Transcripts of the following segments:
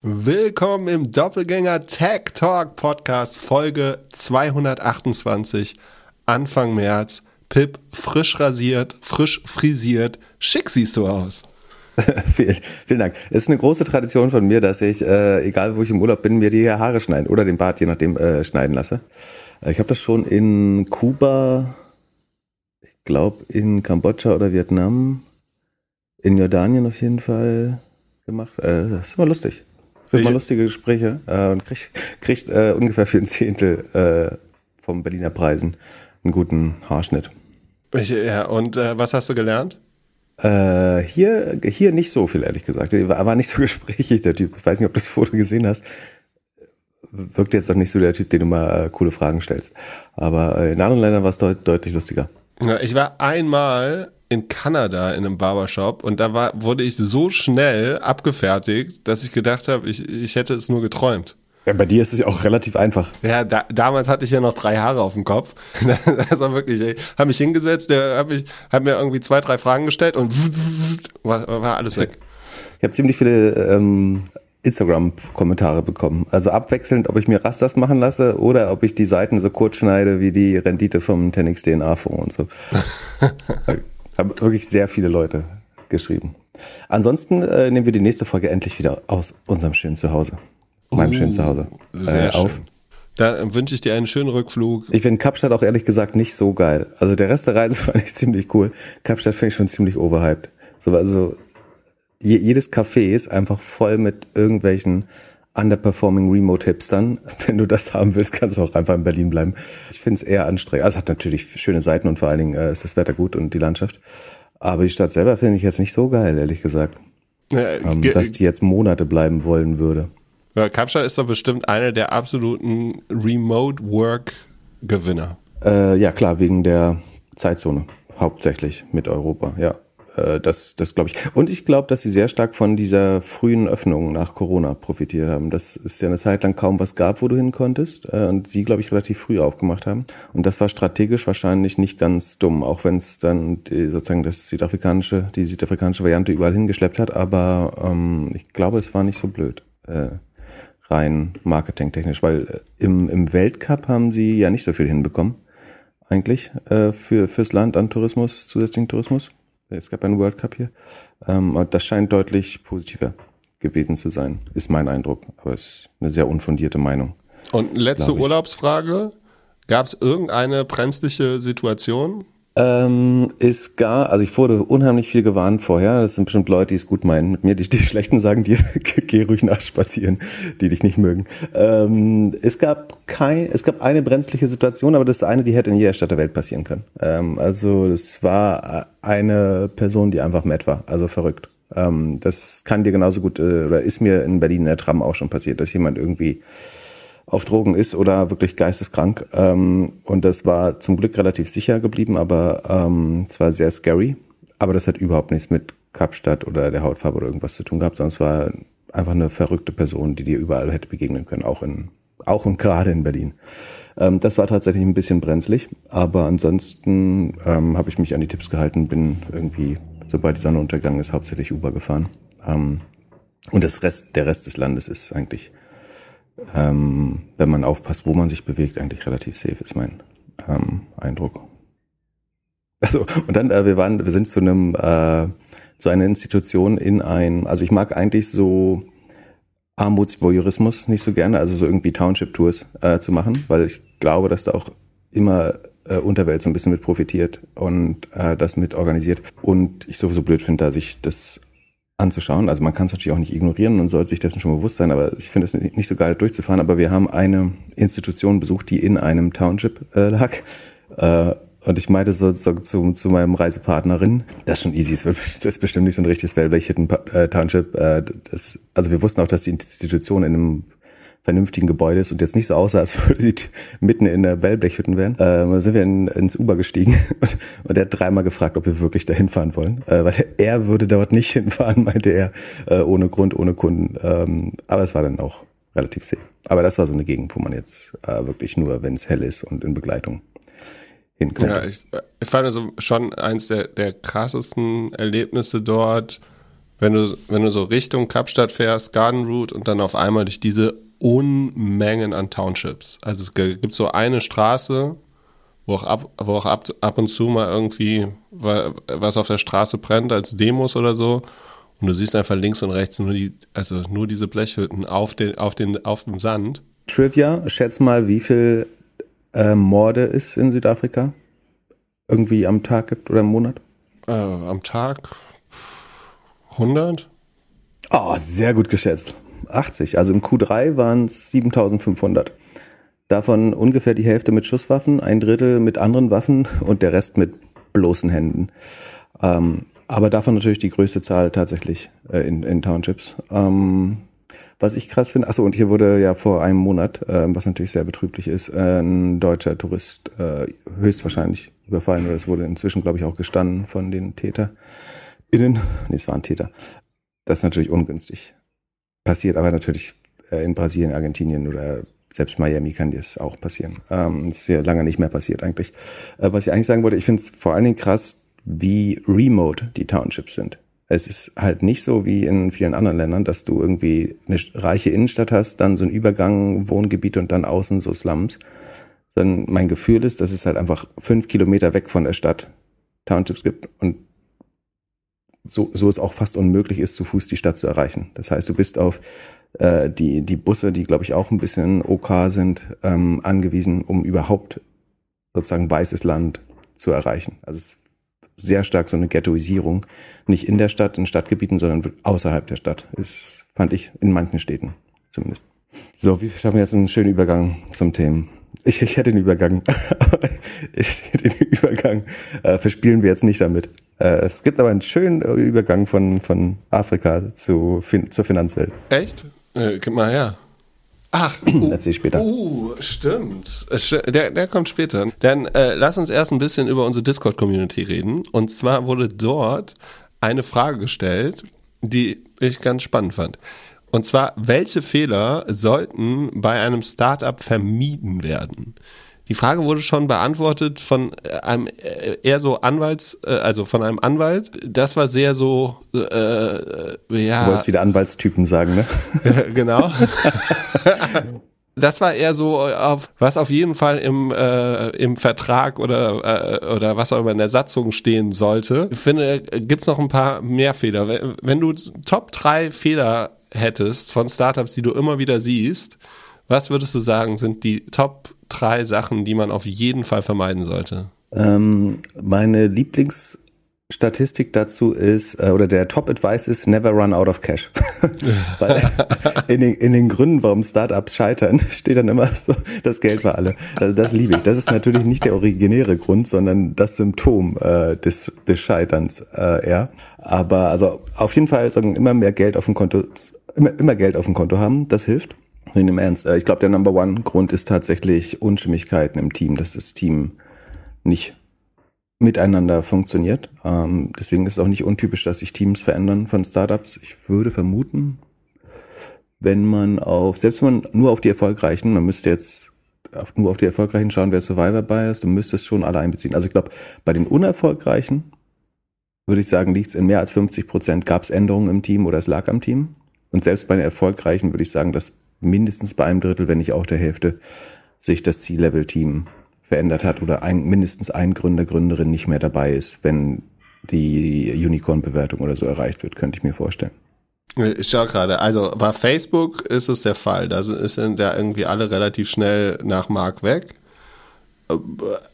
Willkommen im Doppelgänger Tech Talk Podcast Folge 228 Anfang März. Pip frisch rasiert, frisch frisiert. Schick siehst du aus. vielen, Dank. Es ist eine große Tradition von mir, dass ich, äh, egal wo ich im Urlaub bin, mir die Haare schneiden oder den Bart, je nachdem, äh, schneiden lasse. Äh, ich habe das schon in Kuba, ich glaube in Kambodscha oder Vietnam, in Jordanien auf jeden Fall gemacht. Äh, das ist immer lustig. Führt mal lustige Gespräche äh, und kriegt, kriegt äh, ungefähr für ein Zehntel äh, vom Berliner Preisen einen guten Haarschnitt. Ich, ja, und äh, was hast du gelernt? Äh, hier, hier nicht so viel, ehrlich gesagt. Er war nicht so gesprächig, der Typ. Ich weiß nicht, ob du das Foto gesehen hast. Wirkt jetzt auch nicht so der Typ, den du mal äh, coole Fragen stellst. Aber äh, in anderen Ländern war es deut deutlich lustiger. Ja, ich war einmal in Kanada in einem Barbershop und da war, wurde ich so schnell abgefertigt, dass ich gedacht habe, ich, ich hätte es nur geträumt. Ja, bei dir ist es ja auch relativ einfach. Ja, da, damals hatte ich ja noch drei Haare auf dem Kopf. Das war wirklich, ich habe mich hingesetzt, der hat mich, hat mir irgendwie zwei, drei Fragen gestellt und war, war alles weg. Ich habe ziemlich viele ähm, Instagram-Kommentare bekommen. Also abwechselnd, ob ich mir Rastas machen lasse oder ob ich die Seiten so kurz schneide wie die Rendite vom Tenix DNA-Fonds und so. Haben wirklich sehr viele Leute geschrieben. Ansonsten äh, nehmen wir die nächste Folge endlich wieder aus unserem schönen Zuhause. Meinem uh, schönen Zuhause. Sehr äh, auf. Schön. Da wünsche ich dir einen schönen Rückflug. Ich finde Kapstadt auch ehrlich gesagt nicht so geil. Also der Rest der Reise fand ich ziemlich cool. Kapstadt finde ich schon ziemlich overhyped. So, also jedes Café ist einfach voll mit irgendwelchen underperforming Remote-Hipstern. Wenn du das haben willst, kannst du auch einfach in Berlin bleiben. Ich finde es eher anstrengend. Also es hat natürlich schöne Seiten und vor allen Dingen äh, ist das Wetter gut und die Landschaft. Aber die Stadt selber finde ich jetzt nicht so geil, ehrlich gesagt. Ja, ähm, dass die jetzt Monate bleiben wollen würde. Ja, Kapstadt ist doch bestimmt einer der absoluten Remote-Work-Gewinner. Äh, ja, klar, wegen der Zeitzone. Hauptsächlich mit Europa, ja. Äh, das, das glaube ich. Und ich glaube, dass sie sehr stark von dieser frühen Öffnung nach Corona profitiert haben. Das ist ja eine Zeit lang kaum was gab, wo du hin konntest. Äh, und sie, glaube ich, relativ früh aufgemacht haben. Und das war strategisch wahrscheinlich nicht ganz dumm, auch wenn es dann die, sozusagen das südafrikanische, die südafrikanische Variante überall hingeschleppt hat. Aber ähm, ich glaube, es war nicht so blöd. Äh, rein marketingtechnisch, weil äh, im, im Weltcup haben sie ja nicht so viel hinbekommen eigentlich äh, für fürs Land an Tourismus, zusätzlichen Tourismus. Es gab einen World Cup hier. Ähm, das scheint deutlich positiver gewesen zu sein, ist mein Eindruck. Aber es ist eine sehr unfundierte Meinung. Und letzte Urlaubsfrage. Gab es irgendeine brenzliche Situation? Ähm, ist gar, also ich wurde unheimlich viel gewarnt vorher. Das sind bestimmt Leute, die es gut meinen mit mir. Die, die Schlechten sagen dir, geh ruhig nachspazieren, die dich nicht mögen. Ähm, es gab kein, es gab eine brenzliche Situation, aber das ist eine, die hätte in jeder Stadt der Welt passieren können. Ähm, also es war eine Person, die einfach mad war, also verrückt. Ähm, das kann dir genauso gut, äh, oder ist mir in Berlin in der Tram auch schon passiert, dass jemand irgendwie auf Drogen ist oder wirklich geisteskrank. Ähm, und das war zum Glück relativ sicher geblieben, aber ähm, es war sehr scary. Aber das hat überhaupt nichts mit Kapstadt oder der Hautfarbe oder irgendwas zu tun gehabt, sondern es war einfach eine verrückte Person, die dir überall hätte begegnen können, auch in auch und gerade in Berlin. Ähm, das war tatsächlich ein bisschen brenzlig, aber ansonsten ähm, habe ich mich an die Tipps gehalten, bin irgendwie, sobald die Sonne untergegangen ist, hauptsächlich Uber gefahren. Ähm, und das Rest, der Rest des Landes ist eigentlich ähm, wenn man aufpasst, wo man sich bewegt, eigentlich relativ safe ist mein ähm, Eindruck. Also und dann äh, wir waren, wir sind zu einem äh, zu einer Institution in ein, also ich mag eigentlich so Armutsvoyeurismus nicht so gerne, also so irgendwie Township-Tours äh, zu machen, weil ich glaube, dass da auch immer äh, Unterwelt so ein bisschen mit profitiert und äh, das mit organisiert. Und ich sowieso blöd finde, dass ich das anzuschauen. Also man kann es natürlich auch nicht ignorieren und sollte sich dessen schon bewusst sein, aber ich finde es nicht so geil durchzufahren. Aber wir haben eine Institution besucht, die in einem Township äh, lag. Äh, und ich meinte so, so zu, zu meinem Reisepartnerin, das ist schon easy, das ist bestimmt nicht so ein richtiges Wellblechhitten äh, Township. Äh, das, also wir wussten auch, dass die Institution in einem vernünftigen Gebäude ist und jetzt nicht so aussah, als würde sie mitten in der Wellblechhütten wären. Äh, da sind wir in, ins Uber gestiegen und, und er hat dreimal gefragt, ob wir wirklich dahin fahren wollen. Äh, weil er würde dort nicht hinfahren, meinte er, äh, ohne Grund, ohne Kunden. Ähm, aber es war dann auch relativ safe. Aber das war so eine Gegend, wo man jetzt äh, wirklich nur, wenn es hell ist und in Begleitung hin könnte. Ja, ich, ich fand also schon eins der, der krassesten Erlebnisse dort, Wenn du, wenn du so Richtung Kapstadt fährst, Garden Route und dann auf einmal durch diese Unmengen an Townships. Also es gibt so eine Straße, wo auch ab, wo auch ab, ab und zu mal irgendwie was auf der Straße brennt als Demos oder so. Und du siehst einfach links und rechts nur die, also nur diese Blechhütten auf den, auf den, auf dem Sand. Trivia, schätz mal, wie viel äh, Morde es in Südafrika irgendwie am Tag gibt oder im Monat? Äh, am Tag 100? Oh, ah, sehr gut geschätzt. 80. Also im Q3 waren es 7500. Davon ungefähr die Hälfte mit Schusswaffen, ein Drittel mit anderen Waffen und der Rest mit bloßen Händen. Ähm, aber davon natürlich die größte Zahl tatsächlich äh, in, in Townships. Ähm, was ich krass finde, achso, und hier wurde ja vor einem Monat, äh, was natürlich sehr betrüblich ist, äh, ein deutscher Tourist äh, höchstwahrscheinlich überfallen oder es wurde inzwischen, glaube ich, auch gestanden von den TäterInnen. Nee, es waren Täter. Das ist natürlich ungünstig. Passiert aber natürlich äh, in Brasilien, Argentinien oder selbst Miami kann das auch passieren. Ähm, ist ja lange nicht mehr passiert eigentlich. Äh, was ich eigentlich sagen wollte, ich finde es vor allen Dingen krass, wie remote die Townships sind. Es ist halt nicht so wie in vielen anderen Ländern, dass du irgendwie eine reiche Innenstadt hast, dann so ein Übergang, Wohngebiet und dann außen so Slums. Dann mein Gefühl ist, dass es halt einfach fünf Kilometer weg von der Stadt Townships gibt und so, so es auch fast unmöglich ist, zu Fuß die Stadt zu erreichen. Das heißt, du bist auf äh, die, die Busse, die glaube ich auch ein bisschen OK sind, ähm, angewiesen, um überhaupt sozusagen weißes Land zu erreichen. Also sehr stark so eine Ghettoisierung. Nicht in der Stadt, in Stadtgebieten, sondern außerhalb der Stadt. Das fand ich in manchen Städten zumindest. So, wie schaffen wir jetzt einen schönen Übergang zum Themen? Ich, ich hätte den Übergang. ich, den Übergang äh, verspielen wir jetzt nicht damit. Äh, es gibt aber einen schönen Übergang von, von Afrika zu, fin zur Finanzwelt. Echt? Äh, gib mal her. Ach, uh, erzähl später. Uh, stimmt. Der, der kommt später. Dann äh, lass uns erst ein bisschen über unsere Discord-Community reden. Und zwar wurde dort eine Frage gestellt, die ich ganz spannend fand. Und zwar, welche Fehler sollten bei einem Startup vermieden werden? Die Frage wurde schon beantwortet von äh, einem äh, eher so Anwalts, äh, also von einem Anwalt. Das war sehr so, äh, ja. Du wolltest wieder Anwaltstypen sagen, ne? genau. das war eher so auf was auf jeden Fall im äh, im Vertrag oder äh, oder was auch immer in der Satzung stehen sollte. Ich finde, gibt's noch ein paar mehr Fehler. Wenn, wenn du Top drei Fehler hättest von Startups, die du immer wieder siehst, was würdest du sagen, sind die Top drei Sachen, die man auf jeden Fall vermeiden sollte? Ähm, meine Lieblingsstatistik dazu ist, äh, oder der Top-Advice ist, never run out of cash. Weil in den, in den Gründen, warum Startups scheitern, steht dann immer so, das Geld für alle. Also das liebe ich. Das ist natürlich nicht der originäre Grund, sondern das Symptom äh, des, des Scheiterns äh, eher. Aber also auf jeden Fall sagen, immer mehr Geld auf dem Konto, immer, immer Geld auf dem Konto haben, das hilft. In dem Ernst. Äh, ich glaube, der Number One Grund ist tatsächlich Unstimmigkeiten im Team, dass das Team nicht miteinander funktioniert. Ähm, deswegen ist es auch nicht untypisch, dass sich Teams verändern von Startups. Ich würde vermuten, wenn man auf, selbst wenn man nur auf die erfolgreichen, man müsste jetzt nur auf die erfolgreichen schauen, wer Survivor Bias, du müsstest schon alle einbeziehen. Also ich glaube, bei den unerfolgreichen würde ich sagen, liegt es in mehr als 50 Prozent, gab es Änderungen im Team oder es lag am Team. Und selbst bei den erfolgreichen würde ich sagen, dass mindestens bei einem Drittel, wenn nicht auch der Hälfte, sich das C-Level-Team verändert hat oder ein, mindestens ein Gründer, Gründerin nicht mehr dabei ist, wenn die Unicorn-Bewertung oder so erreicht wird, könnte ich mir vorstellen. Ich schau gerade, also bei Facebook ist es der Fall. Da sind ja irgendwie alle relativ schnell nach Mark weg.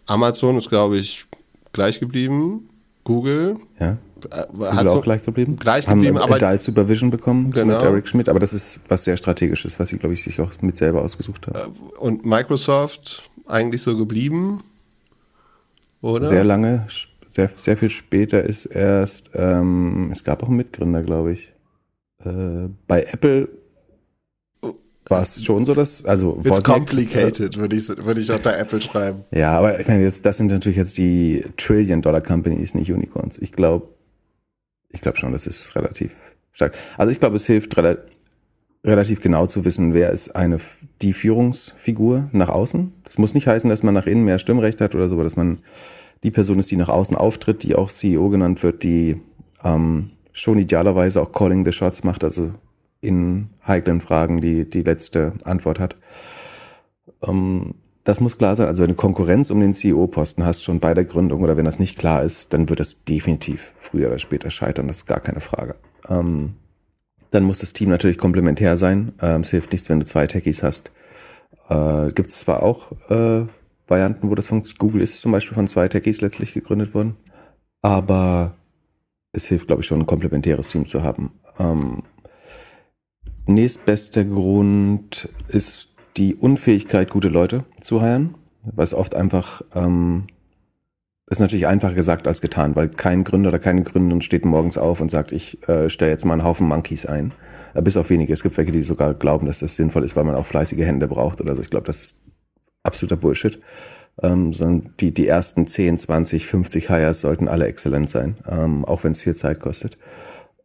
Amazon ist, glaube ich, gleich geblieben. Google. Ja. Äh, hat so auch gleich geblieben. Gleich geblieben, haben aber Adult Supervision bekommen genau. mit Eric Schmidt, aber das ist was sehr strategisches, was sie glaube ich sich auch mit selber ausgesucht haben. Äh, und Microsoft eigentlich so geblieben, oder? Sehr lange, sehr, sehr viel später ist erst, ähm, es gab auch einen Mitgründer, glaube ich. Äh, bei Apple war es schon so, dass, also It's complicated, würde ich, würde ich auch da Apple schreiben. Ja, aber ich meine, jetzt, das sind natürlich jetzt die Trillion-Dollar-Companies, nicht Unicorns. Ich glaube, ich glaube schon, das ist relativ stark. Also ich glaube, es hilft rela relativ genau zu wissen, wer ist eine die Führungsfigur nach außen. Das muss nicht heißen, dass man nach innen mehr Stimmrecht hat oder so, aber dass man die Person ist, die nach außen auftritt, die auch CEO genannt wird, die ähm, schon idealerweise auch Calling the Shots macht, also in heiklen Fragen die, die letzte Antwort hat. Ähm, das muss klar sein. Also wenn du Konkurrenz um den CEO-Posten hast, schon bei der Gründung oder wenn das nicht klar ist, dann wird das definitiv früher oder später scheitern. Das ist gar keine Frage. Ähm, dann muss das Team natürlich komplementär sein. Ähm, es hilft nichts, wenn du zwei Techies hast. Äh, Gibt es zwar auch äh, Varianten, wo das funktioniert. Google ist zum Beispiel von zwei Techies letztlich gegründet worden. Aber es hilft, glaube ich, schon ein komplementäres Team zu haben. Ähm, nächstbester Grund ist die Unfähigkeit, gute Leute zu heiren, was oft einfach ähm, ist natürlich einfacher gesagt als getan, weil kein Gründer oder keine Gründerin steht morgens auf und sagt, ich äh, stelle jetzt mal einen Haufen Monkeys ein. Äh, bis auf wenige. Es gibt welche, die sogar glauben, dass das sinnvoll ist, weil man auch fleißige Hände braucht oder so. Ich glaube, das ist absoluter Bullshit. Ähm, sondern die, die ersten 10, 20, 50 Hires sollten alle exzellent sein, ähm, auch wenn es viel Zeit kostet.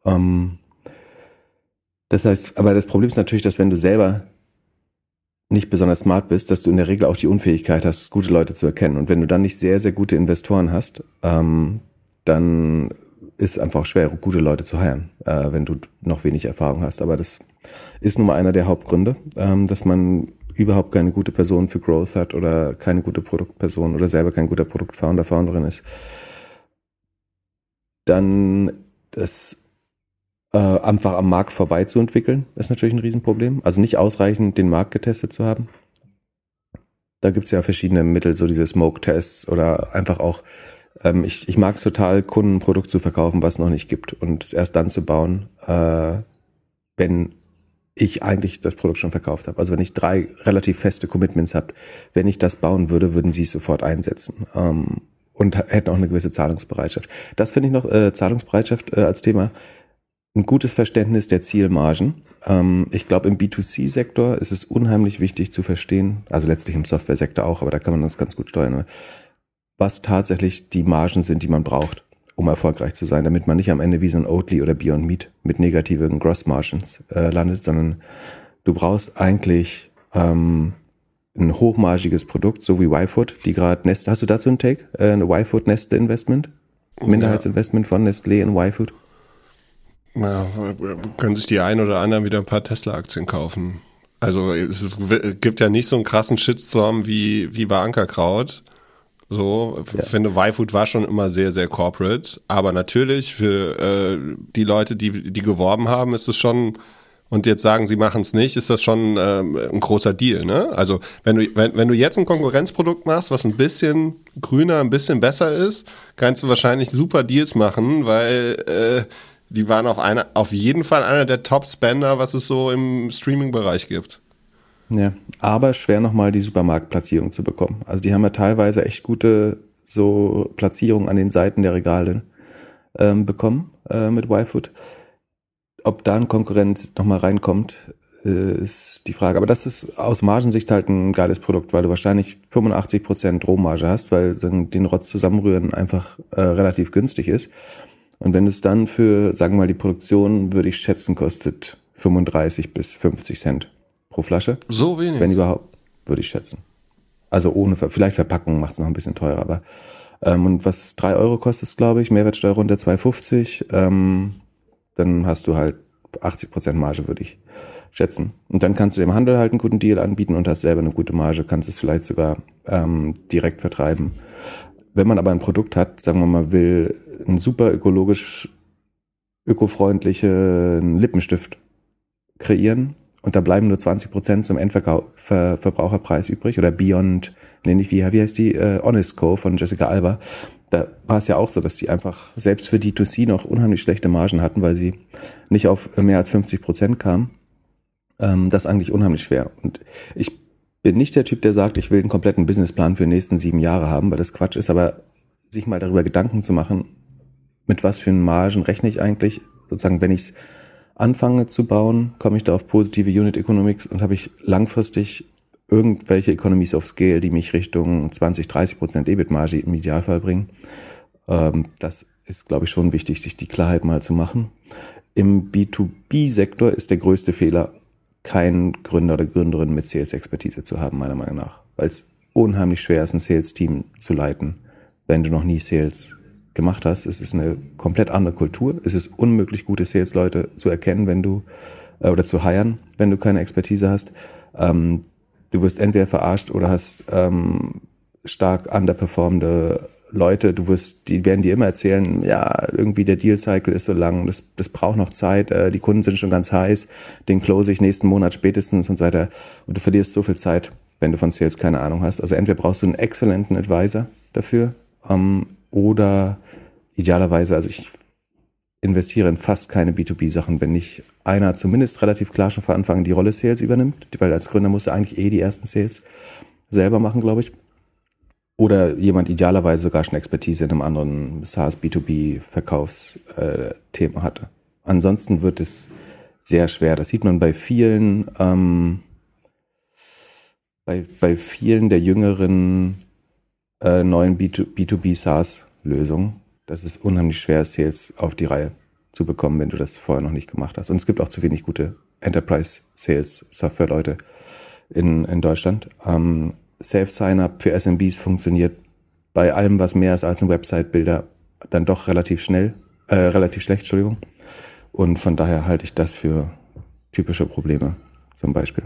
Ähm, das heißt, aber das Problem ist natürlich, dass wenn du selber nicht besonders smart bist, dass du in der Regel auch die Unfähigkeit hast, gute Leute zu erkennen. Und wenn du dann nicht sehr, sehr gute Investoren hast, ähm, dann ist einfach schwer, gute Leute zu heiren, äh, wenn du noch wenig Erfahrung hast. Aber das ist nun mal einer der Hauptgründe, ähm, dass man überhaupt keine gute Person für Growth hat oder keine gute Produktperson oder selber kein guter Produktfounder, Founderin ist. Dann das äh, einfach am Markt vorbei zu entwickeln, ist natürlich ein Riesenproblem. Also nicht ausreichend den Markt getestet zu haben. Da gibt's ja verschiedene Mittel, so diese Smoke-Tests oder einfach auch, ähm, ich, ich mag es total, Kunden ein Produkt zu verkaufen, was noch nicht gibt und es erst dann zu bauen, äh, wenn ich eigentlich das Produkt schon verkauft habe. Also wenn ich drei relativ feste Commitments habe, wenn ich das bauen würde, würden sie es sofort einsetzen. Ähm, und hätten auch eine gewisse Zahlungsbereitschaft. Das finde ich noch, äh, Zahlungsbereitschaft äh, als Thema ein gutes Verständnis der Zielmargen. Ähm, ich glaube, im B2C-Sektor ist es unheimlich wichtig zu verstehen, also letztlich im Software-Sektor auch, aber da kann man das ganz gut steuern, was tatsächlich die Margen sind, die man braucht, um erfolgreich zu sein, damit man nicht am Ende wie so ein Oatly oder Beyond Meat mit negativen Gross Margins äh, landet, sondern du brauchst eigentlich ähm, ein hochmargiges Produkt, so wie YFood, die gerade Nestle, hast du dazu einen Take? Äh, ein YFood Nestle Investment? Minderheitsinvestment von Nestlé in YFood? Ja, können sich die ein oder anderen wieder ein paar Tesla-Aktien kaufen. Also es gibt ja nicht so einen krassen Shitstorm wie, wie bei Ankerkraut. So, ja. finde, YFood war schon immer sehr, sehr corporate. Aber natürlich für äh, die Leute, die, die geworben haben, ist es schon, und jetzt sagen, sie machen es nicht, ist das schon ähm, ein großer Deal. Ne? Also wenn du, wenn, wenn du jetzt ein Konkurrenzprodukt machst, was ein bisschen grüner, ein bisschen besser ist, kannst du wahrscheinlich super Deals machen, weil äh, die waren auf, eine, auf jeden Fall einer der Top-Spender, was es so im Streaming-Bereich gibt. Ja, aber schwer nochmal die Supermarktplatzierung zu bekommen. Also die haben ja teilweise echt gute so Platzierungen an den Seiten der Regale ähm, bekommen äh, mit YFood. Ob da ein Konkurrent nochmal reinkommt, äh, ist die Frage. Aber das ist aus Margensicht halt ein geiles Produkt, weil du wahrscheinlich 85% Rohmarge hast, weil den Rotz zusammenrühren einfach äh, relativ günstig ist. Und wenn es dann für, sagen wir mal, die Produktion, würde ich schätzen, kostet 35 bis 50 Cent pro Flasche. So wenig? Wenn überhaupt, würde ich schätzen. Also ohne, vielleicht Verpackung macht es noch ein bisschen teurer, aber ähm, und was drei Euro kostet, glaube ich, Mehrwertsteuer unter 2,50, ähm, dann hast du halt 80 Prozent Marge, würde ich schätzen. Und dann kannst du dem Handel halt einen guten Deal anbieten und hast selber eine gute Marge, kannst es vielleicht sogar ähm, direkt vertreiben. Wenn man aber ein Produkt hat, sagen wir mal, will einen super ökologisch ökofreundlichen Lippenstift kreieren und da bleiben nur 20 Prozent zum Endverbraucherpreis übrig oder Beyond, nenne ich wie, wie heißt die, äh, Honest Co. von Jessica Alba. Da war es ja auch so, dass die einfach selbst für D2C noch unheimlich schlechte Margen hatten, weil sie nicht auf mehr als 50 Prozent kamen. Ähm, das ist eigentlich unheimlich schwer. Und ich bin nicht der Typ, der sagt, ich will einen kompletten Businessplan für die nächsten sieben Jahre haben, weil das Quatsch ist, aber sich mal darüber Gedanken zu machen, mit was für einen Margen rechne ich eigentlich, sozusagen, wenn ich anfange zu bauen, komme ich da auf positive Unit Economics und habe ich langfristig irgendwelche Economies of Scale, die mich Richtung 20, 30 Prozent EBIT-Marge im Idealfall bringen. Ähm, das ist, glaube ich, schon wichtig, sich die Klarheit mal zu machen. Im B2B-Sektor ist der größte Fehler, keinen Gründer oder Gründerin mit Sales-Expertise zu haben, meiner Meinung nach. Weil es unheimlich schwer ist, ein Sales-Team zu leiten, wenn du noch nie Sales gemacht hast. Es ist eine komplett andere Kultur. Es ist unmöglich, gute Sales-Leute zu erkennen, wenn du äh, oder zu hiren, wenn du keine Expertise hast. Ähm, du wirst entweder verarscht oder hast ähm, stark underperformende Leute, du wirst, die werden dir immer erzählen, ja, irgendwie der Deal-Cycle ist so lang, das, das braucht noch Zeit, äh, die Kunden sind schon ganz heiß, den close ich nächsten Monat spätestens und so weiter. Und du verlierst so viel Zeit, wenn du von Sales keine Ahnung hast. Also entweder brauchst du einen exzellenten Advisor dafür ähm, oder idealerweise, also ich investiere in fast keine B2B-Sachen, wenn nicht einer zumindest relativ klar schon von Anfang die Rolle Sales übernimmt, weil als Gründer musst du eigentlich eh die ersten Sales selber machen, glaube ich. Oder jemand idealerweise sogar schon Expertise in einem anderen SaaS B2B Verkaufsthema hatte. Ansonsten wird es sehr schwer. Das sieht man bei vielen, ähm, bei, bei vielen der jüngeren äh, neuen B2B SaaS Lösungen das ist unheimlich schwer, Sales auf die Reihe zu bekommen, wenn du das vorher noch nicht gemacht hast. Und es gibt auch zu wenig gute Enterprise Sales Software Leute in, in Deutschland. Ähm, Safe Sign-up für SMBs funktioniert bei allem, was mehr ist als ein Website-Bilder, dann doch relativ schnell, äh, relativ schlecht, Entschuldigung. Und von daher halte ich das für typische Probleme zum Beispiel.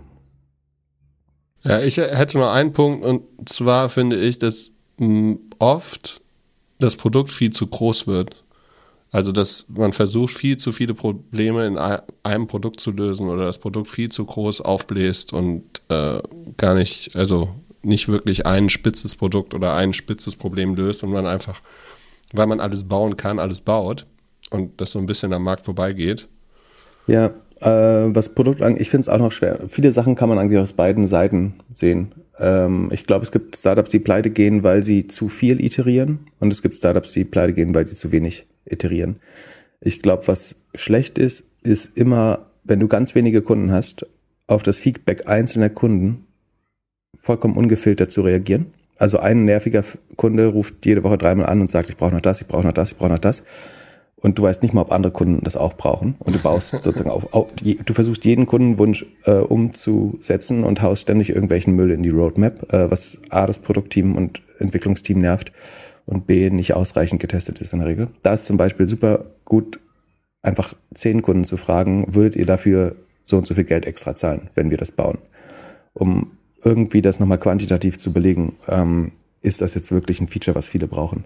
Ja, ich hätte nur einen Punkt und zwar finde ich, dass mh, oft das Produkt viel zu groß wird. Also, dass man versucht, viel zu viele Probleme in einem Produkt zu lösen oder das Produkt viel zu groß aufbläst und äh, gar nicht, also nicht wirklich ein spitzes Produkt oder ein spitzes Problem löst und man einfach, weil man alles bauen kann, alles baut und das so ein bisschen am Markt vorbeigeht. Ja, äh, was Produkt angeht, ich finde es auch noch schwer. Viele Sachen kann man eigentlich aus beiden Seiten sehen. Ähm, ich glaube, es gibt Startups, die pleite gehen, weil sie zu viel iterieren und es gibt Startups, die pleite gehen, weil sie zu wenig iterieren. Ich glaube, was schlecht ist, ist immer, wenn du ganz wenige Kunden hast, auf das Feedback einzelner Kunden vollkommen ungefiltert zu reagieren. Also ein nerviger Kunde ruft jede Woche dreimal an und sagt, ich brauche noch das, ich brauche noch das, ich brauche noch das und du weißt nicht mal, ob andere Kunden das auch brauchen. Und du baust sozusagen auf, auf du versuchst jeden Kundenwunsch äh, umzusetzen und haust ständig irgendwelchen Müll in die Roadmap, äh, was A, das Produktteam und Entwicklungsteam nervt und B, nicht ausreichend getestet ist in der Regel. Da ist zum Beispiel super gut, einfach zehn Kunden zu fragen, würdet ihr dafür so und so viel Geld extra zahlen, wenn wir das bauen? Um irgendwie das nochmal quantitativ zu belegen, ähm, ist das jetzt wirklich ein Feature, was viele brauchen.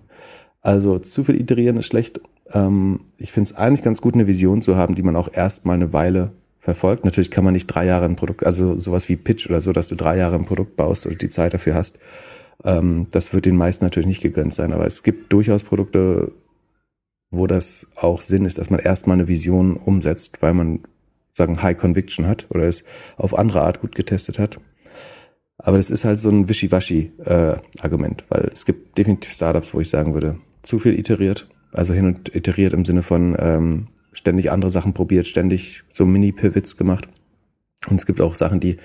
Also zu viel iterieren ist schlecht ähm, ich finde es eigentlich ganz gut, eine Vision zu haben, die man auch erstmal eine Weile verfolgt. Natürlich kann man nicht drei Jahre ein Produkt, also sowas wie Pitch oder so, dass du drei Jahre ein Produkt baust oder die Zeit dafür hast. Ähm, das wird den meisten natürlich nicht gegönnt sein, aber es gibt durchaus Produkte, wo das auch Sinn ist, dass man erstmal eine Vision umsetzt, weil man sagen High Conviction hat oder es auf andere Art gut getestet hat. Aber das ist halt so ein Wischiwaschi-Argument, äh, weil es gibt definitiv Startups, wo ich sagen würde, zu viel iteriert also hin und iteriert im Sinne von ähm, ständig andere Sachen probiert, ständig so Mini-Pivots gemacht. Und es gibt auch Sachen, die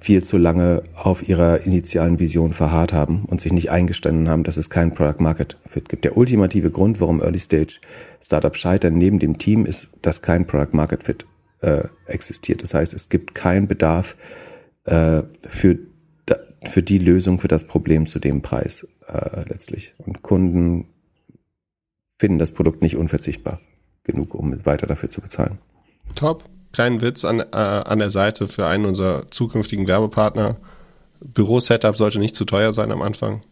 viel zu lange auf ihrer initialen Vision verharrt haben und sich nicht eingestanden haben, dass es kein Product Market Fit gibt. Der ultimative Grund, warum Early Stage Startups scheitern neben dem Team, ist, dass kein Product Market Fit äh, existiert. Das heißt, es gibt keinen Bedarf äh, für für die Lösung für das Problem zu dem Preis äh, letztlich. Und Kunden finden das Produkt nicht unverzichtbar genug, um weiter dafür zu bezahlen. Top. Kleinen Witz an, äh, an der Seite für einen unserer zukünftigen Werbepartner. Büro-Setup sollte nicht zu teuer sein am Anfang.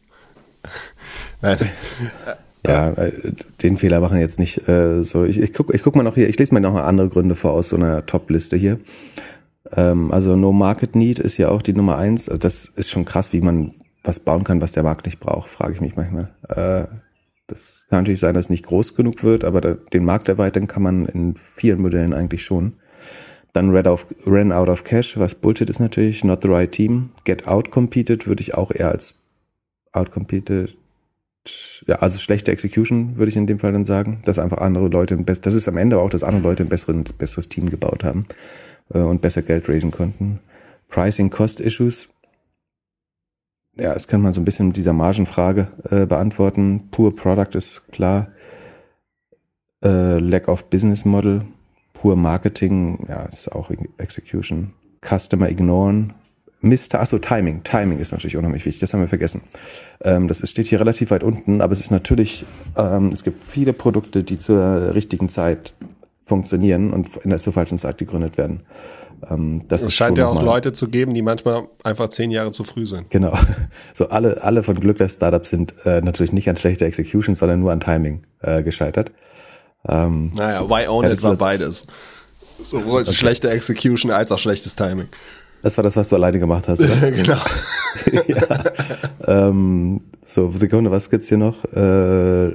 Nein. Ja, äh, den Fehler machen jetzt nicht äh, so. Ich, ich guck, ich guck mal noch hier, ich lese mal noch andere Gründe vor aus so einer Top-Liste hier. Ähm, also No Market Need ist ja auch die Nummer eins. Also das ist schon krass, wie man was bauen kann, was der Markt nicht braucht, frage ich mich manchmal. Äh, das kann natürlich sein, dass es nicht groß genug wird, aber da, den Markt erweitern kann man in vielen Modellen eigentlich schon. Dann ran, auf, ran out of cash, was Bullshit ist natürlich, not the right team. Get out competed würde ich auch eher als out competed, ja, also schlechte Execution würde ich in dem Fall dann sagen, dass einfach andere Leute ein besseres, das ist am Ende auch, dass andere Leute ein besseres, besseres Team gebaut haben und besser Geld raisen konnten. Pricing Cost Issues, ja, das könnte man so ein bisschen mit dieser Margenfrage äh, beantworten. Pur Product ist klar. Äh, Lack of Business Model. Pur Marketing, ja, ist auch Execution. Customer ignoren Mr. Achso, Timing. Timing ist natürlich unheimlich wichtig. Das haben wir vergessen. Ähm, das ist, steht hier relativ weit unten, aber es ist natürlich, ähm, es gibt viele Produkte, die zur richtigen Zeit funktionieren und in der zur falschen Zeit gegründet werden. Ähm, das es scheint ja auch Leute zu geben, die manchmal einfach zehn Jahre zu früh sind. Genau. So alle, alle von Glück der Startups sind äh, natürlich nicht an schlechter Execution, sondern nur an Timing äh, gescheitert. Ähm, naja, why own it war beides. Sowohl okay. schlechte Execution als auch schlechtes Timing. Das war das, was du alleine gemacht hast, oder? genau. ja. ähm, so, Sekunde, was gibt's hier noch? Äh,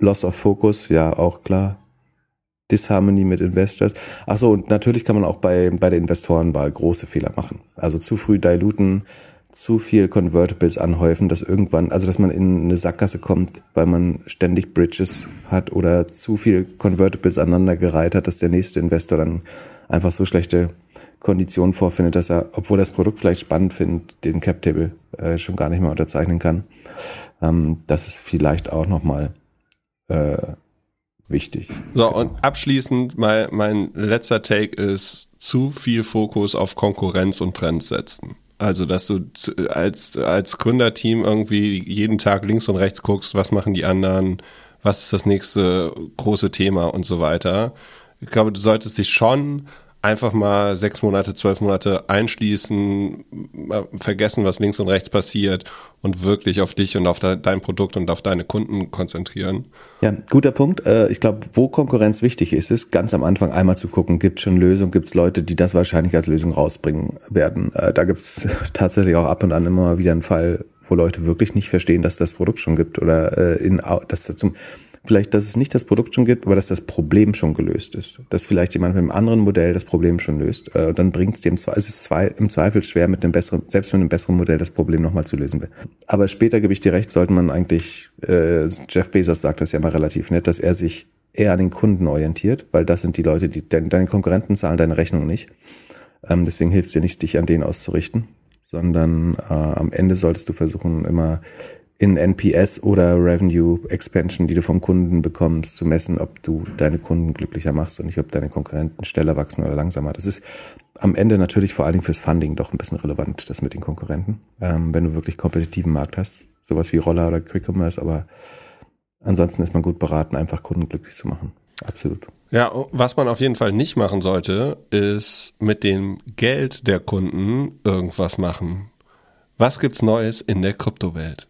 Loss of Focus, ja, auch klar. Disharmony mit Investors. Ach so, und natürlich kann man auch bei, bei der Investorenwahl große Fehler machen. Also zu früh diluten, zu viel Convertibles anhäufen, dass irgendwann, also dass man in eine Sackgasse kommt, weil man ständig Bridges hat oder zu viel Convertibles aneinandergereiht hat, dass der nächste Investor dann einfach so schlechte Konditionen vorfindet, dass er, obwohl das Produkt vielleicht spannend findet, den Cap Table äh, schon gar nicht mehr unterzeichnen kann. Ähm, das ist vielleicht auch nochmal äh, wichtig. So, und abschließend, mein, mein letzter Take ist zu viel Fokus auf Konkurrenz und Trends setzen. Also, dass du als, als Gründerteam irgendwie jeden Tag links und rechts guckst, was machen die anderen, was ist das nächste große Thema und so weiter. Ich glaube, du solltest dich schon einfach mal sechs Monate, zwölf Monate einschließen, vergessen, was links und rechts passiert und wirklich auf dich und auf dein Produkt und auf deine Kunden konzentrieren. Ja, guter Punkt. Äh, ich glaube, wo Konkurrenz wichtig ist, ist ganz am Anfang einmal zu gucken, gibt es schon Lösungen, gibt es Leute, die das wahrscheinlich als Lösung rausbringen werden. Äh, da gibt es tatsächlich auch ab und an immer wieder einen Fall, wo Leute wirklich nicht verstehen, dass das Produkt schon gibt oder äh, in, dass das zum vielleicht, dass es nicht das Produkt schon gibt, aber dass das Problem schon gelöst ist. Dass vielleicht jemand mit einem anderen Modell das Problem schon löst. Äh, dann bringt es dem zwar, es ist im Zweifel schwer, mit einem besseren, selbst mit einem besseren Modell das Problem nochmal zu lösen. Aber später gebe ich dir recht, sollte man eigentlich, äh, Jeff Bezos sagt das ja mal relativ nett, dass er sich eher an den Kunden orientiert, weil das sind die Leute, die deine Konkurrenten zahlen deine Rechnung nicht. Ähm, deswegen hilft es dir nicht, dich an denen auszurichten, sondern äh, am Ende solltest du versuchen, immer in NPS oder Revenue Expansion, die du vom Kunden bekommst, zu messen, ob du deine Kunden glücklicher machst und nicht, ob deine Konkurrenten schneller wachsen oder langsamer. Das ist am Ende natürlich vor allen Dingen fürs Funding doch ein bisschen relevant, das mit den Konkurrenten, ähm, wenn du wirklich kompetitiven Markt hast, sowas wie Roller oder Quick Commerce, aber ansonsten ist man gut beraten, einfach Kunden glücklich zu machen. Absolut. Ja, was man auf jeden Fall nicht machen sollte, ist mit dem Geld der Kunden irgendwas machen. Was gibt's Neues in der Kryptowelt?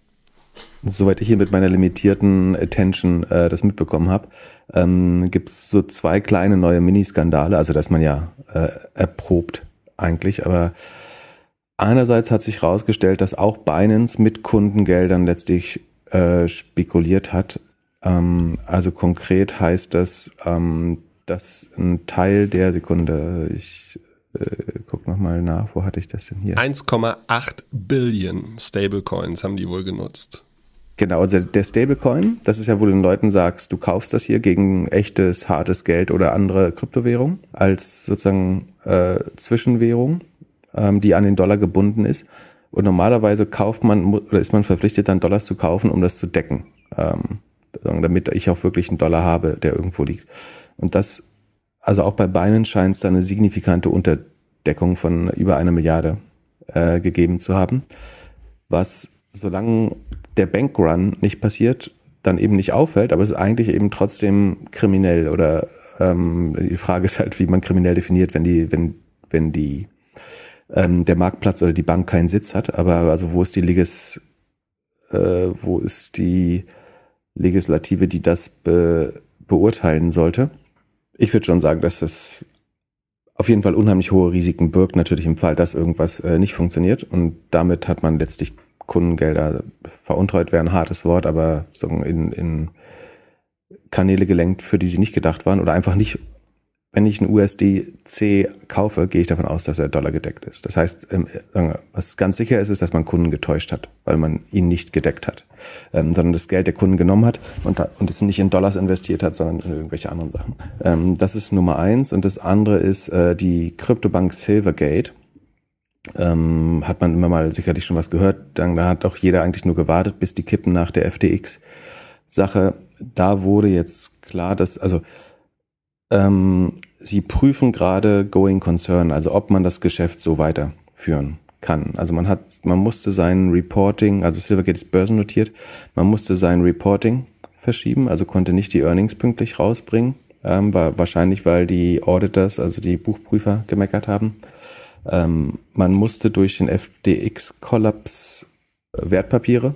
Soweit ich hier mit meiner limitierten Attention äh, das mitbekommen habe, ähm, gibt es so zwei kleine neue Miniskandale. Also dass man ja äh, erprobt eigentlich, aber einerseits hat sich herausgestellt, dass auch Binance mit Kundengeldern letztlich äh, spekuliert hat. Ähm, also konkret heißt das, ähm, dass ein Teil der Sekunde, ich äh, guck nochmal nach, wo hatte ich das denn hier? 1,8 Billion Stablecoins haben die wohl genutzt. Genau, also der Stablecoin, das ist ja, wo du den Leuten sagst, du kaufst das hier gegen echtes, hartes Geld oder andere Kryptowährung als sozusagen äh, Zwischenwährung, ähm, die an den Dollar gebunden ist. Und normalerweise kauft man oder ist man verpflichtet, dann Dollars zu kaufen, um das zu decken, ähm, damit ich auch wirklich einen Dollar habe, der irgendwo liegt. Und das, also auch bei Binance scheint es da eine signifikante Unterdeckung von über einer Milliarde äh, gegeben zu haben, was solange der Bankrun nicht passiert, dann eben nicht auffällt, aber es ist eigentlich eben trotzdem kriminell oder ähm, die Frage ist halt, wie man kriminell definiert, wenn die, wenn, wenn die ähm, der Marktplatz oder die Bank keinen Sitz hat, aber also wo ist die Legis, äh, wo ist die Legislative, die das be, beurteilen sollte? Ich würde schon sagen, dass das auf jeden Fall unheimlich hohe Risiken birgt, natürlich im Fall, dass irgendwas äh, nicht funktioniert. Und damit hat man letztlich Kundengelder veruntreut wäre ein hartes Wort, aber so in, in Kanäle gelenkt, für die sie nicht gedacht waren oder einfach nicht, wenn ich einen USDC kaufe, gehe ich davon aus, dass er Dollar gedeckt ist. Das heißt, ähm, was ganz sicher ist, ist, dass man Kunden getäuscht hat, weil man ihn nicht gedeckt hat, ähm, sondern das Geld der Kunden genommen hat und, und es nicht in Dollars investiert hat, sondern in irgendwelche anderen Sachen. Ähm, das ist Nummer eins und das andere ist äh, die Kryptobank Silvergate ähm, hat man immer mal sicherlich schon was gehört. Dann da hat auch jeder eigentlich nur gewartet, bis die kippen nach der FTX-Sache. Da wurde jetzt klar, dass, also ähm, sie prüfen gerade Going Concern, also ob man das Geschäft so weiterführen kann. Also man hat, man musste sein Reporting, also Silvergate ist börsennotiert, man musste sein Reporting verschieben, also konnte nicht die Earnings pünktlich rausbringen, ähm, war wahrscheinlich, weil die Auditors, also die Buchprüfer, gemeckert haben. Ähm, man musste durch den FDX-Kollaps äh, Wertpapiere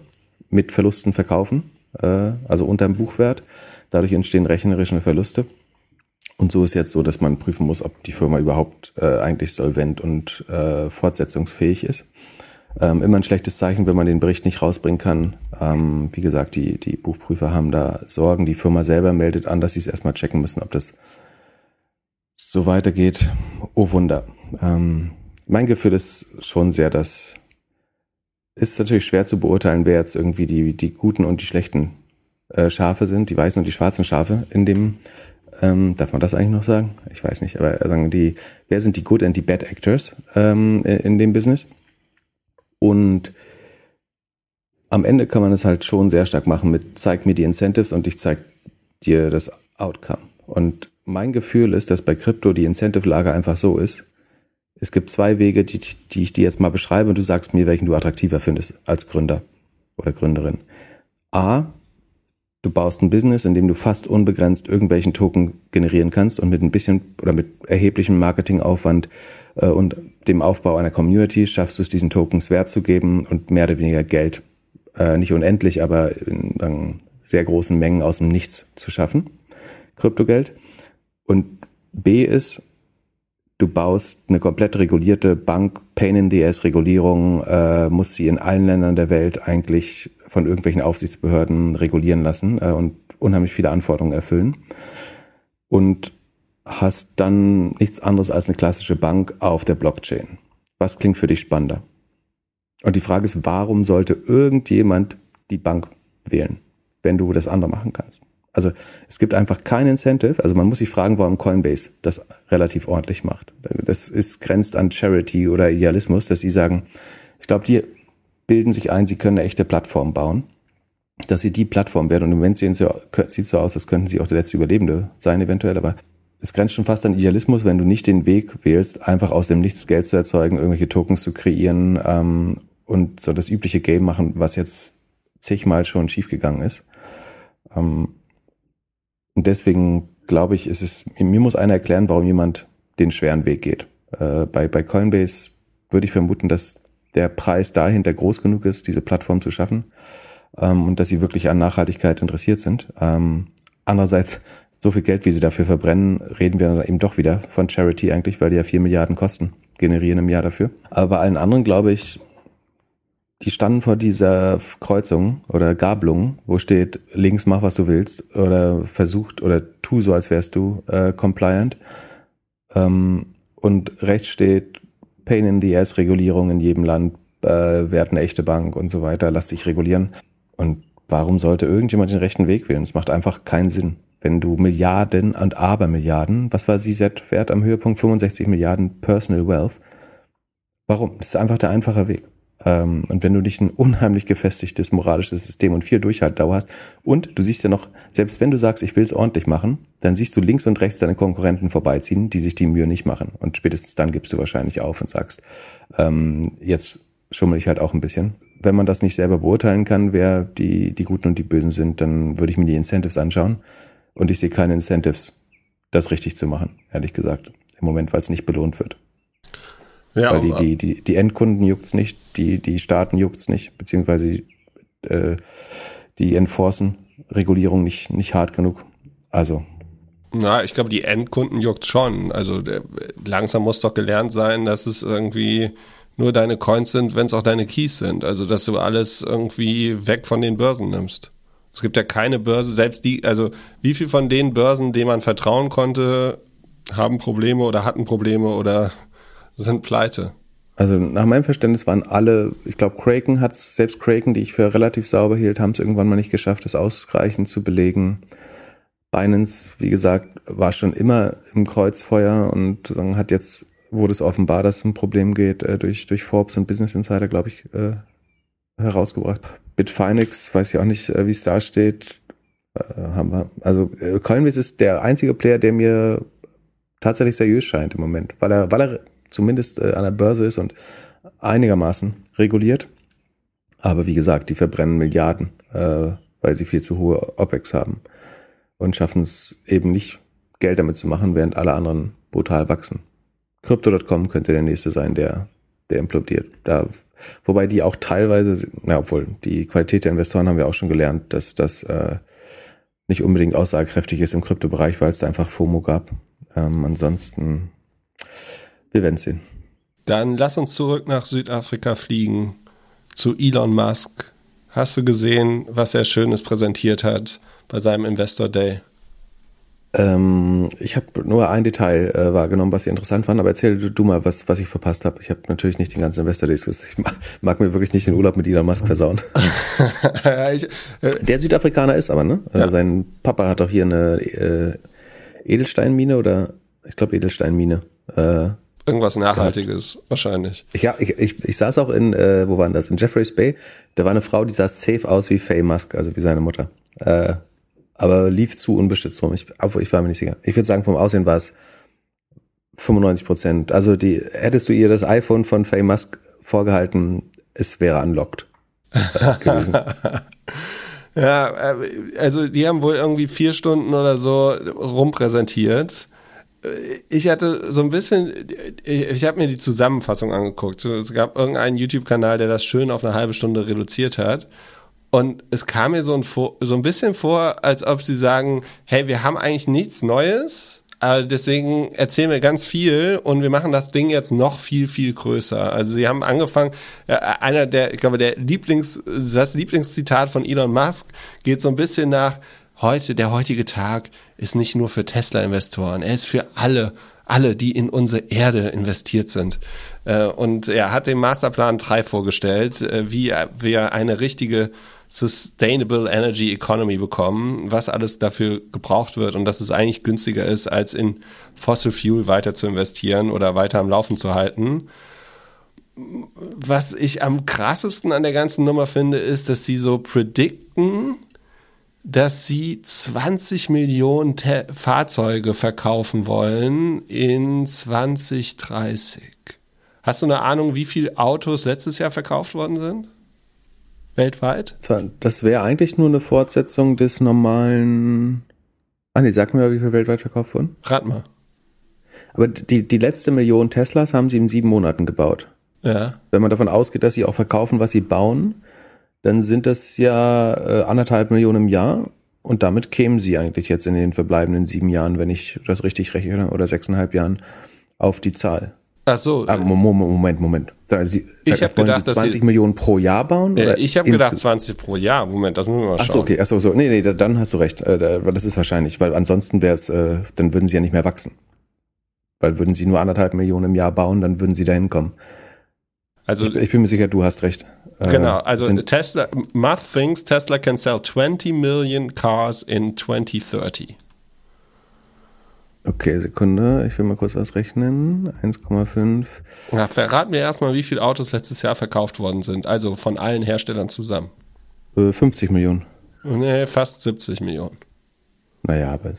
mit Verlusten verkaufen, äh, also unter dem Buchwert. Dadurch entstehen rechnerische Verluste. Und so ist jetzt so, dass man prüfen muss, ob die Firma überhaupt äh, eigentlich solvent und äh, fortsetzungsfähig ist. Ähm, immer ein schlechtes Zeichen, wenn man den Bericht nicht rausbringen kann. Ähm, wie gesagt, die, die Buchprüfer haben da Sorgen. Die Firma selber meldet an, dass sie es erstmal checken müssen, ob das so weitergeht. Oh Wunder. Ähm, mein Gefühl ist schon sehr, dass ist natürlich schwer zu beurteilen, wer jetzt irgendwie die, die guten und die schlechten äh, Schafe sind, die weißen und die schwarzen Schafe in dem ähm, darf man das eigentlich noch sagen? Ich weiß nicht, aber sagen die, wer sind die Good and die Bad Actors ähm, in dem Business? Und am Ende kann man es halt schon sehr stark machen mit zeig mir die Incentives und ich zeig dir das Outcome. Und mein Gefühl ist, dass bei Krypto die Incentive-Lage einfach so ist. Es gibt zwei Wege, die, die ich dir jetzt mal beschreibe und du sagst mir, welchen du attraktiver findest als Gründer oder Gründerin. A, du baust ein Business, in dem du fast unbegrenzt irgendwelchen Token generieren kannst und mit ein bisschen oder mit erheblichem Marketingaufwand äh, und dem Aufbau einer Community schaffst du es, diesen Tokens Wert zu geben und mehr oder weniger Geld, äh, nicht unendlich, aber in dann, sehr großen Mengen aus dem Nichts zu schaffen, Kryptogeld. Und B ist, du baust eine komplett regulierte Bank, Pain in the Ass Regulierung, äh, muss sie in allen Ländern der Welt eigentlich von irgendwelchen Aufsichtsbehörden regulieren lassen äh, und unheimlich viele Anforderungen erfüllen. Und hast dann nichts anderes als eine klassische Bank auf der Blockchain. Was klingt für dich spannender? Und die Frage ist, warum sollte irgendjemand die Bank wählen, wenn du das andere machen kannst? Also es gibt einfach kein Incentive. Also man muss sich fragen, warum Coinbase das relativ ordentlich macht. Das ist grenzt an Charity oder Idealismus, dass sie sagen, ich glaube, die bilden sich ein, sie können eine echte Plattform bauen, dass sie die Plattform werden. Und im Moment sehen sie, sieht so aus, als könnten sie auch der letzte Überlebende sein, eventuell, aber es grenzt schon fast an Idealismus, wenn du nicht den Weg wählst, einfach aus dem Nichts Geld zu erzeugen, irgendwelche Tokens zu kreieren ähm, und so das übliche Game machen, was jetzt zigmal schon schiefgegangen ist. Ähm, und deswegen glaube ich, ist es, mir muss einer erklären, warum jemand den schweren Weg geht. Äh, bei, bei Coinbase würde ich vermuten, dass der Preis dahinter groß genug ist, diese Plattform zu schaffen ähm, und dass sie wirklich an Nachhaltigkeit interessiert sind. Ähm, andererseits, so viel Geld, wie sie dafür verbrennen, reden wir dann eben doch wieder von Charity eigentlich, weil die ja vier Milliarden Kosten generieren im Jahr dafür. Aber bei allen anderen glaube ich, die standen vor dieser Kreuzung oder Gabelung, wo steht links mach was du willst oder versucht oder tu so als wärst du äh, compliant ähm, und rechts steht Pain in the Ass Regulierung in jedem Land, äh, werden echte Bank und so weiter, lass dich regulieren. Und warum sollte irgendjemand den rechten Weg wählen? Es macht einfach keinen Sinn. Wenn du Milliarden und Abermilliarden, was war CZ-Wert am Höhepunkt? 65 Milliarden Personal Wealth. Warum? Das ist einfach der einfache Weg. Ähm, und wenn du nicht ein unheimlich gefestigtes moralisches System und viel Durchhaltdauer hast und du siehst ja noch, selbst wenn du sagst, ich will es ordentlich machen, dann siehst du links und rechts deine Konkurrenten vorbeiziehen, die sich die Mühe nicht machen. Und spätestens dann gibst du wahrscheinlich auf und sagst, ähm, jetzt schummel ich halt auch ein bisschen. Wenn man das nicht selber beurteilen kann, wer die, die Guten und die Bösen sind, dann würde ich mir die Incentives anschauen. Und ich sehe keine Incentives, das richtig zu machen, ehrlich gesagt. Im Moment, weil es nicht belohnt wird. Ja, Weil die, die, die, die Endkunden juckt's nicht, die, die Staaten juckt's nicht, beziehungsweise äh, die enforcen Regulierung nicht, nicht hart genug. Also. Na, ich glaube, die Endkunden juckt's schon. Also der, langsam muss doch gelernt sein, dass es irgendwie nur deine Coins sind, wenn es auch deine Keys sind. Also dass du alles irgendwie weg von den Börsen nimmst. Es gibt ja keine Börse, selbst die, also wie viel von den Börsen, denen man vertrauen konnte, haben Probleme oder hatten Probleme oder sind pleite. Also nach meinem Verständnis waren alle, ich glaube, Kraken hat selbst Kraken, die ich für relativ sauber hielt, haben es irgendwann mal nicht geschafft, das ausreichend zu belegen. Binance, wie gesagt, war schon immer im Kreuzfeuer und hat jetzt, wurde es offenbar, dass es ein Problem geht, äh, durch, durch Forbes und Business Insider, glaube ich, äh, herausgebracht. Bitfinex, weiß ich auch nicht, äh, wie es da steht. haben wir, also Coinbase ist der einzige Player, der mir tatsächlich seriös scheint im Moment, weil er, weil er zumindest äh, an der Börse ist und einigermaßen reguliert. Aber wie gesagt, die verbrennen Milliarden, äh, weil sie viel zu hohe OPEX haben und schaffen es eben nicht, Geld damit zu machen, während alle anderen brutal wachsen. Crypto.com könnte der nächste sein, der, der implodiert. Da, wobei die auch teilweise, na, obwohl die Qualität der Investoren haben wir auch schon gelernt, dass das äh, nicht unbedingt aussagekräftig ist im Kryptobereich, weil es da einfach FOMO gab. Ähm, ansonsten, wir werden sehen. Dann lass uns zurück nach Südafrika fliegen zu Elon Musk. Hast du gesehen, was er Schönes präsentiert hat bei seinem Investor Day? Ähm, ich habe nur ein Detail äh, wahrgenommen, was ich interessant fand, aber erzähl du, du mal, was, was ich verpasst habe. Ich habe natürlich nicht den ganzen Investor Days. Ich mag, mag, mir wirklich nicht den Urlaub mit Elon Musk versauen. ich, äh, Der Südafrikaner ist aber, ne? Also ja. Sein Papa hat doch hier eine äh, Edelsteinmine oder ich glaube Edelsteinmine. Äh, Irgendwas Nachhaltiges, gehabt. wahrscheinlich. Ja, ich, ich, ich saß auch in, äh, wo waren das? In Jeffreys Bay. Da war eine Frau, die sah safe aus wie Faye Musk, also wie seine Mutter. Äh, aber lief zu unbeschützt rum. Ich, obwohl ich war mir nicht sicher. Ich würde sagen, vom Aussehen war es 95 Prozent. Also die, hättest du ihr das iPhone von Faye Musk vorgehalten, es wäre unlocked gewesen. ja, äh, also die haben wohl irgendwie vier Stunden oder so rumpräsentiert ich hatte so ein bisschen, ich, ich habe mir die Zusammenfassung angeguckt. Es gab irgendeinen YouTube-Kanal, der das schön auf eine halbe Stunde reduziert hat. Und es kam mir so ein, so ein bisschen vor, als ob sie sagen, hey, wir haben eigentlich nichts Neues, aber deswegen erzählen wir ganz viel und wir machen das Ding jetzt noch viel, viel größer. Also sie haben angefangen, äh, einer der, ich glaube, der Lieblings, das Lieblingszitat von Elon Musk geht so ein bisschen nach, heute, der heutige Tag ist nicht nur für Tesla-Investoren, er ist für alle, alle, die in unsere Erde investiert sind. Äh, und er hat den Masterplan 3 vorgestellt, äh, wie wir eine richtige Sustainable Energy Economy bekommen, was alles dafür gebraucht wird und dass es eigentlich günstiger ist, als in Fossil Fuel weiter zu investieren oder weiter am Laufen zu halten. Was ich am krassesten an der ganzen Nummer finde, ist, dass sie so predikten, dass sie 20 Millionen Te Fahrzeuge verkaufen wollen in 2030. Hast du eine Ahnung, wie viele Autos letztes Jahr verkauft worden sind? Weltweit? Das wäre eigentlich nur eine Fortsetzung des normalen. Ah nee, sag mir mal, wie viel weltweit verkauft wurden. Rat mal. Aber die, die letzte Million Teslas haben sie in sieben Monaten gebaut. Ja. Wenn man davon ausgeht, dass sie auch verkaufen, was sie bauen, dann sind das ja äh, anderthalb Millionen im Jahr und damit kämen sie eigentlich jetzt in den verbleibenden sieben Jahren, wenn ich das richtig rechne, oder sechseinhalb Jahren auf die Zahl. Ach so. Ah, Moment, Moment. Sie, ich habe gedacht, Sie 20 Millionen pro Jahr bauen? Äh, ich habe gedacht 20 pro Jahr. Moment, das müssen wir mal schauen. Ach so, okay. Ach so, so. Nee, nee, dann hast du recht. Äh, das ist wahrscheinlich, weil ansonsten wäre es, äh, dann würden sie ja nicht mehr wachsen. Weil würden sie nur anderthalb Millionen im Jahr bauen, dann würden sie da hinkommen. Also ich, ich bin mir sicher, du hast recht. Äh, genau, also Tesla, Musk thinks Tesla can sell 20 million cars in 2030. Okay, Sekunde, ich will mal kurz was rechnen. 1,5. Ja, verrat mir erstmal, wie viele Autos letztes Jahr verkauft worden sind, also von allen Herstellern zusammen. 50 äh, Millionen. Nee, fast 70 Millionen. Naja, aber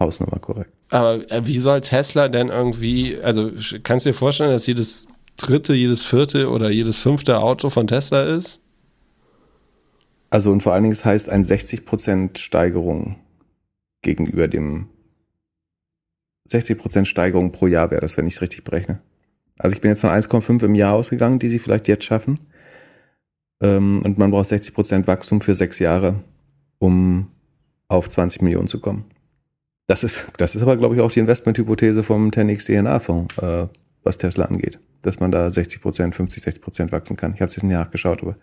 Hausnummer korrekt. Aber äh, wie soll Tesla denn irgendwie, also kannst du dir vorstellen, dass jedes dritte, jedes vierte oder jedes fünfte Auto von Tesla ist? Also und vor allen Dingen, es heißt ein 60% Steigerung gegenüber dem 60% Steigerung pro Jahr wäre das, wenn ich es richtig berechne. Also ich bin jetzt von 1,5 im Jahr ausgegangen, die sie vielleicht jetzt schaffen. Ähm, und man braucht 60% Wachstum für sechs Jahre, um auf 20 Millionen zu kommen. Das ist, das ist aber, glaube ich, auch die Investmenthypothese vom 10x DNA-Fonds, äh, was Tesla angeht dass man da 60 Prozent, 50, 60 Prozent wachsen kann. Ich habe es jetzt nicht nachgeschaut, aber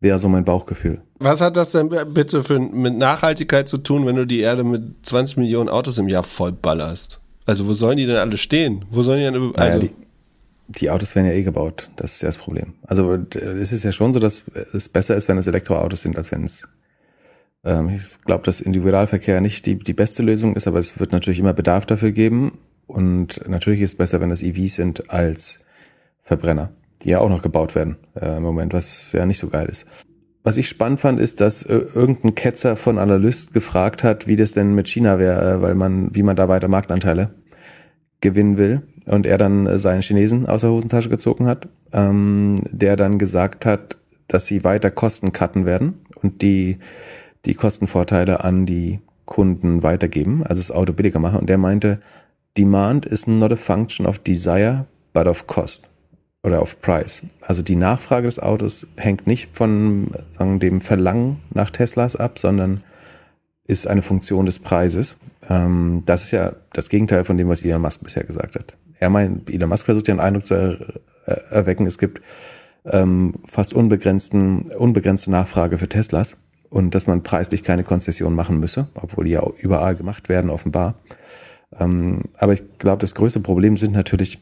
wäre so mein Bauchgefühl. Was hat das denn bitte für, mit Nachhaltigkeit zu tun, wenn du die Erde mit 20 Millionen Autos im Jahr vollballerst? Also wo sollen die denn alle stehen? Wo sollen die denn also naja, die, die, Autos werden ja eh gebaut. Das ist ja das Problem. Also es ist ja schon so, dass es besser ist, wenn es Elektroautos sind, als wenn es ähm, ich glaube, dass Individualverkehr nicht die, die beste Lösung ist, aber es wird natürlich immer Bedarf dafür geben. Und natürlich ist es besser, wenn es EVs sind, als Verbrenner, die ja auch noch gebaut werden äh, im Moment, was ja nicht so geil ist. Was ich spannend fand, ist, dass äh, irgendein Ketzer von Analyst gefragt hat, wie das denn mit China wäre, äh, weil man, wie man da weiter Marktanteile gewinnen will. und er dann seinen Chinesen aus der Hosentasche gezogen hat, ähm, der dann gesagt hat, dass sie weiter Kosten cutten werden und die, die Kostenvorteile an die Kunden weitergeben, also das Auto billiger machen. Und der meinte, Demand is not a function of desire, but of cost oder auf Price. Also die Nachfrage des Autos hängt nicht von sagen, dem Verlangen nach Teslas ab, sondern ist eine Funktion des Preises. Ähm, das ist ja das Gegenteil von dem, was Elon Musk bisher gesagt hat. Er meint, Elon Musk versucht ja einen Eindruck zu er erwecken, es gibt ähm, fast unbegrenzten, unbegrenzte Nachfrage für Teslas und dass man preislich keine Konzession machen müsse, obwohl die ja überall gemacht werden, offenbar. Ähm, aber ich glaube, das größte Problem sind natürlich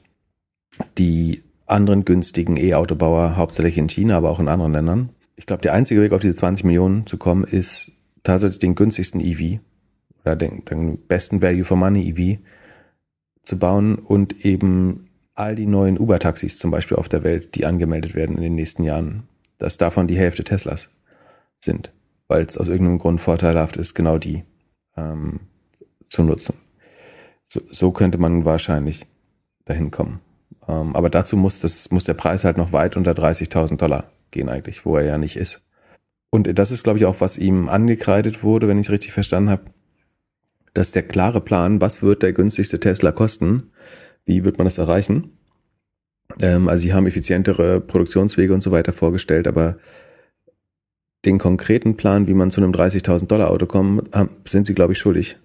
die anderen günstigen E-Autobauer, hauptsächlich in China, aber auch in anderen Ländern. Ich glaube, der einzige Weg auf diese 20 Millionen zu kommen, ist tatsächlich den günstigsten EV oder den, den besten Value for Money EV zu bauen und eben all die neuen Uber-Taxis zum Beispiel auf der Welt, die angemeldet werden in den nächsten Jahren, dass davon die Hälfte Teslas sind, weil es aus irgendeinem Grund vorteilhaft ist, genau die ähm, zu nutzen. So, so könnte man wahrscheinlich dahin kommen. Ähm, aber dazu muss, das, muss der Preis halt noch weit unter 30.000 Dollar gehen eigentlich, wo er ja nicht ist. Und das ist, glaube ich, auch, was ihm angekreidet wurde, wenn ich es richtig verstanden habe, dass der klare Plan, was wird der günstigste Tesla kosten, wie wird man das erreichen? Ähm, also sie haben effizientere Produktionswege und so weiter vorgestellt, aber den konkreten Plan, wie man zu einem 30.000 Dollar Auto kommt, sind sie, glaube ich, schuldig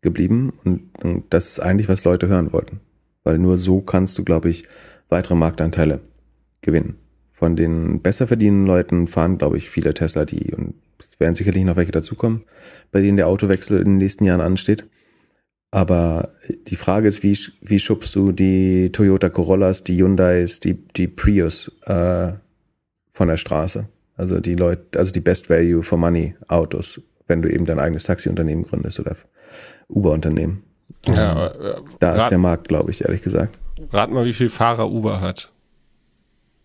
geblieben. Und, und das ist eigentlich, was Leute hören wollten weil nur so kannst du, glaube ich, weitere Marktanteile gewinnen. Von den besser verdienenden Leuten fahren, glaube ich, viele Tesla, die, und es werden sicherlich noch welche dazukommen, bei denen der Autowechsel in den nächsten Jahren ansteht. Aber die Frage ist, wie, wie schubst du die Toyota Corollas, die Hyundais, die, die Prius äh, von der Straße? Also die Leute, also die Best Value for Money Autos, wenn du eben dein eigenes Taxiunternehmen gründest oder Uber-Unternehmen. Ja, äh, da ist der Markt, glaube ich, ehrlich gesagt. Rat mal, wie viel Fahrer Uber hat.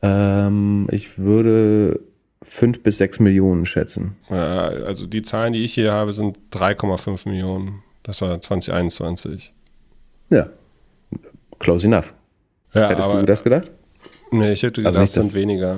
Ähm, ich würde fünf bis sechs Millionen schätzen. Ja, also die Zahlen, die ich hier habe, sind 3,5 Millionen. Das war 2021. Ja, close enough. Ja, Hättest aber, du das gedacht? Nee, ich hätte also gedacht, also es sind weniger.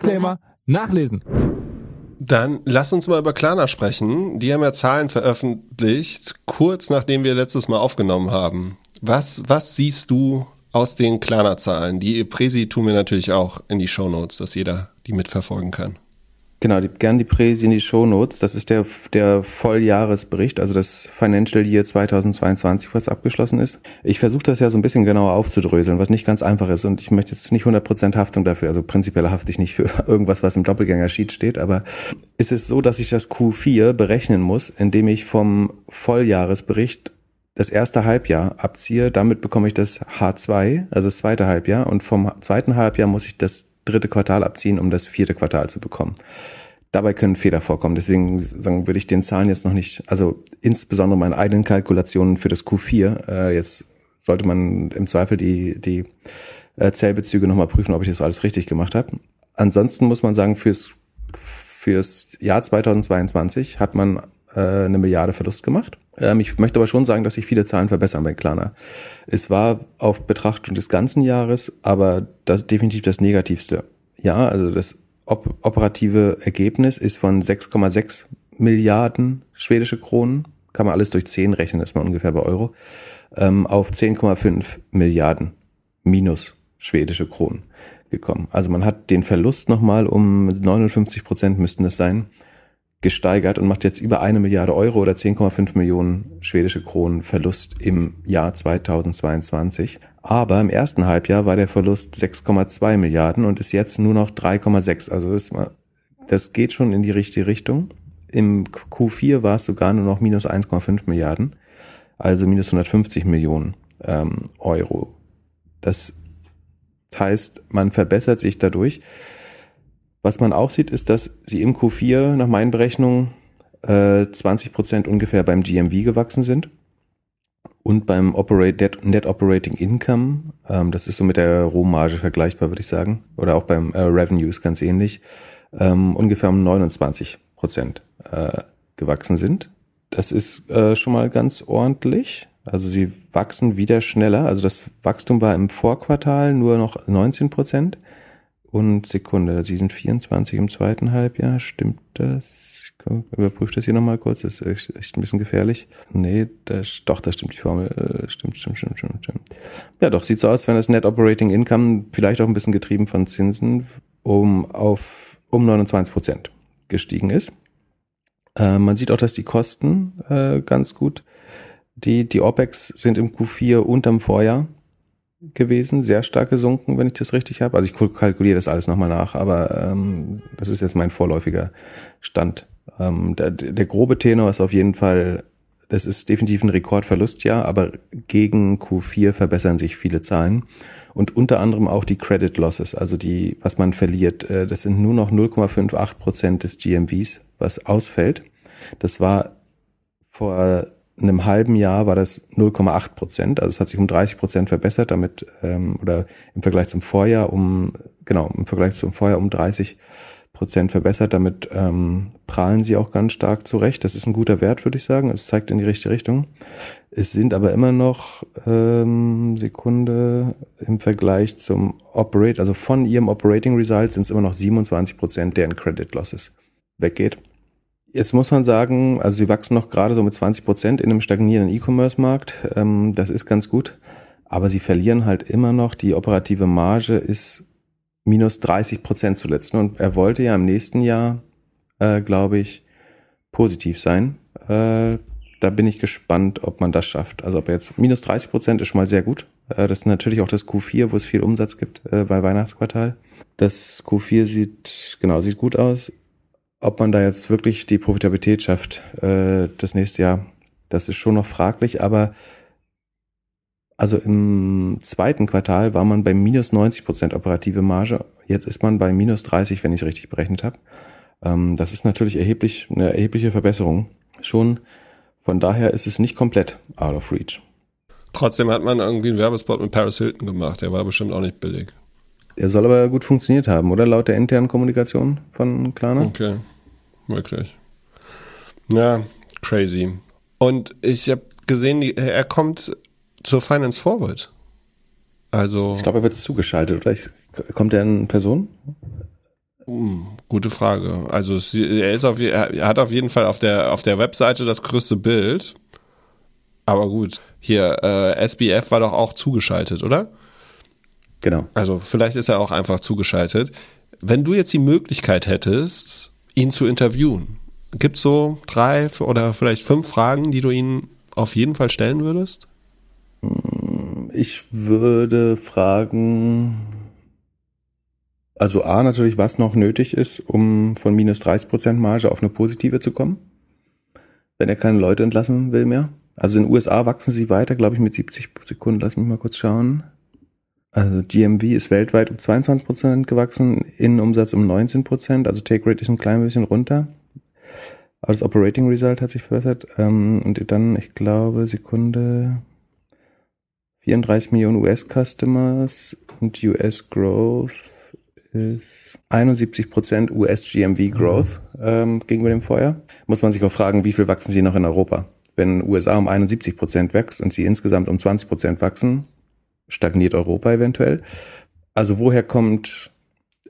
Disclaimer nachlesen. Dann lass uns mal über Klarna sprechen. Die haben ja Zahlen veröffentlicht, kurz nachdem wir letztes Mal aufgenommen haben. Was, was siehst du aus den Klarna-Zahlen? Die Präsi tun wir natürlich auch in die Show Notes, dass jeder die mitverfolgen kann. Genau, die, gern die Präsi in die Shownotes. Das ist der, der Volljahresbericht, also das Financial Year 2022, was abgeschlossen ist. Ich versuche das ja so ein bisschen genauer aufzudröseln, was nicht ganz einfach ist. Und ich möchte jetzt nicht 100% Haftung dafür. Also prinzipiell hafte ich nicht für irgendwas, was im Doppelgänger-Sheet steht. Aber ist es so, dass ich das Q4 berechnen muss, indem ich vom Volljahresbericht das erste Halbjahr abziehe. Damit bekomme ich das H2, also das zweite Halbjahr. Und vom zweiten Halbjahr muss ich das dritte Quartal abziehen, um das vierte Quartal zu bekommen. Dabei können Fehler vorkommen. Deswegen sagen, würde ich den Zahlen jetzt noch nicht, also insbesondere meine eigenen Kalkulationen für das Q4, äh, jetzt sollte man im Zweifel die, die äh, Zählbezüge nochmal prüfen, ob ich das alles richtig gemacht habe. Ansonsten muss man sagen, fürs, fürs Jahr 2022 hat man äh, eine Milliarde Verlust gemacht. Ähm, ich möchte aber schon sagen, dass sich viele Zahlen verbessern bei Klarna. Es war auf Betrachtung des ganzen Jahres, aber das definitiv das negativste Jahr. Also das op operative Ergebnis ist von 6,6 Milliarden schwedische Kronen. Kann man alles durch 10 rechnen, ist man ungefähr bei Euro. Ähm, auf 10,5 Milliarden minus schwedische Kronen gekommen. Also man hat den Verlust nochmal um 59 Prozent müssten es sein, gesteigert und macht jetzt über eine Milliarde Euro oder 10,5 Millionen schwedische Kronen Verlust im Jahr 2022. Aber im ersten Halbjahr war der Verlust 6,2 Milliarden und ist jetzt nur noch 3,6. Also das, das geht schon in die richtige Richtung. Im Q4 war es sogar nur noch minus 1,5 Milliarden, also minus 150 Millionen ähm, Euro. Das heißt, man verbessert sich dadurch. Was man auch sieht, ist, dass sie im Q4 nach meinen Berechnungen äh, 20 Prozent ungefähr beim GMV gewachsen sind und beim Operate, Net, Operating Income, ähm, das ist so mit der Rohmarge vergleichbar, würde ich sagen, oder auch beim äh, Revenues ganz ähnlich, ähm, ungefähr um 29 Prozent äh, gewachsen sind. Das ist äh, schon mal ganz ordentlich. Also sie wachsen wieder schneller. Also das Wachstum war im Vorquartal nur noch 19 Prozent. Und Sekunde, sie sind 24 im zweiten Halbjahr. Stimmt das? Ich überprüfe das hier nochmal kurz. Das ist echt ein bisschen gefährlich. Nee, das, doch, das stimmt die Formel. Äh, stimmt, stimmt, stimmt, stimmt, stimmt. Ja, doch, sieht so aus, wenn das Net Operating Income vielleicht auch ein bisschen getrieben von Zinsen um auf um 29 Prozent gestiegen ist. Äh, man sieht auch, dass die Kosten äh, ganz gut, die, die OPEX sind im Q4 unterm Vorjahr gewesen, sehr stark gesunken, wenn ich das richtig habe. Also ich kalkuliere das alles nochmal nach, aber ähm, das ist jetzt mein vorläufiger Stand. Ähm, der, der grobe Tenor ist auf jeden Fall, das ist definitiv ein Rekordverlust, ja, aber gegen Q4 verbessern sich viele Zahlen und unter anderem auch die Credit Losses, also die, was man verliert, äh, das sind nur noch 0,58 Prozent des GMVs, was ausfällt. Das war vor einem halben Jahr war das 0,8 Prozent, also es hat sich um 30 Prozent verbessert, damit ähm, oder im Vergleich zum Vorjahr um genau im Vergleich zum Vorjahr um 30 Prozent verbessert. Damit ähm, prahlen sie auch ganz stark zurecht. Das ist ein guter Wert, würde ich sagen. Es zeigt in die richtige Richtung. Es sind aber immer noch ähm, Sekunde im Vergleich zum Operate, also von ihrem Operating Result sind es immer noch 27 Prozent, der in Credit Losses weggeht. Jetzt muss man sagen, also sie wachsen noch gerade so mit 20 Prozent in einem stagnierenden E-Commerce-Markt. Ähm, das ist ganz gut. Aber sie verlieren halt immer noch. Die operative Marge ist minus 30 Prozent zuletzt. Und er wollte ja im nächsten Jahr, äh, glaube ich, positiv sein. Äh, da bin ich gespannt, ob man das schafft. Also ob er jetzt minus 30 Prozent ist schon mal sehr gut. Äh, das ist natürlich auch das Q4, wo es viel Umsatz gibt äh, bei Weihnachtsquartal. Das Q4 sieht, genau, sieht gut aus ob man da jetzt wirklich die Profitabilität schafft, äh, das nächste Jahr, das ist schon noch fraglich, aber also im zweiten Quartal war man bei minus 90 Prozent operative Marge. Jetzt ist man bei minus 30, wenn ich es richtig berechnet habe. Ähm, das ist natürlich erheblich, eine erhebliche Verbesserung schon. Von daher ist es nicht komplett out of reach. Trotzdem hat man irgendwie einen Werbespot mit Paris Hilton gemacht. Der war bestimmt auch nicht billig. Er soll aber gut funktioniert haben, oder? Laut der internen Kommunikation von Klarna. Okay, wirklich. Ja, crazy. Und ich habe gesehen, er kommt zur Finance Forward. Also. Ich glaube, er wird zugeschaltet, oder? Ich, kommt er in Person? Hm, gute Frage. Also er ist auf, er hat auf jeden Fall auf der auf der Webseite das größte Bild. Aber gut, hier äh, SBF war doch auch zugeschaltet, oder? Genau. Also vielleicht ist er auch einfach zugeschaltet. Wenn du jetzt die Möglichkeit hättest, ihn zu interviewen, gibt es so drei oder vielleicht fünf Fragen, die du ihn auf jeden Fall stellen würdest? Ich würde fragen, also A natürlich, was noch nötig ist, um von minus 30% Marge auf eine positive zu kommen, wenn er keine Leute entlassen will mehr. Also in den USA wachsen sie weiter, glaube ich, mit 70 Sekunden. Lass mich mal kurz schauen. Also GMV ist weltweit um 22 Prozent gewachsen, Innenumsatz um 19 Prozent, also Take Rate ist ein klein bisschen runter. Aber das Operating Result hat sich verbessert. Ähm, und dann, ich glaube, Sekunde 34 Millionen US-Customers und US Growth ist 71 Prozent US GMV Growth ähm, gegenüber dem Vorjahr. Muss man sich auch fragen, wie viel wachsen sie noch in Europa? Wenn USA um 71 Prozent wächst und sie insgesamt um 20 Prozent wachsen, stagniert Europa eventuell. Also woher kommt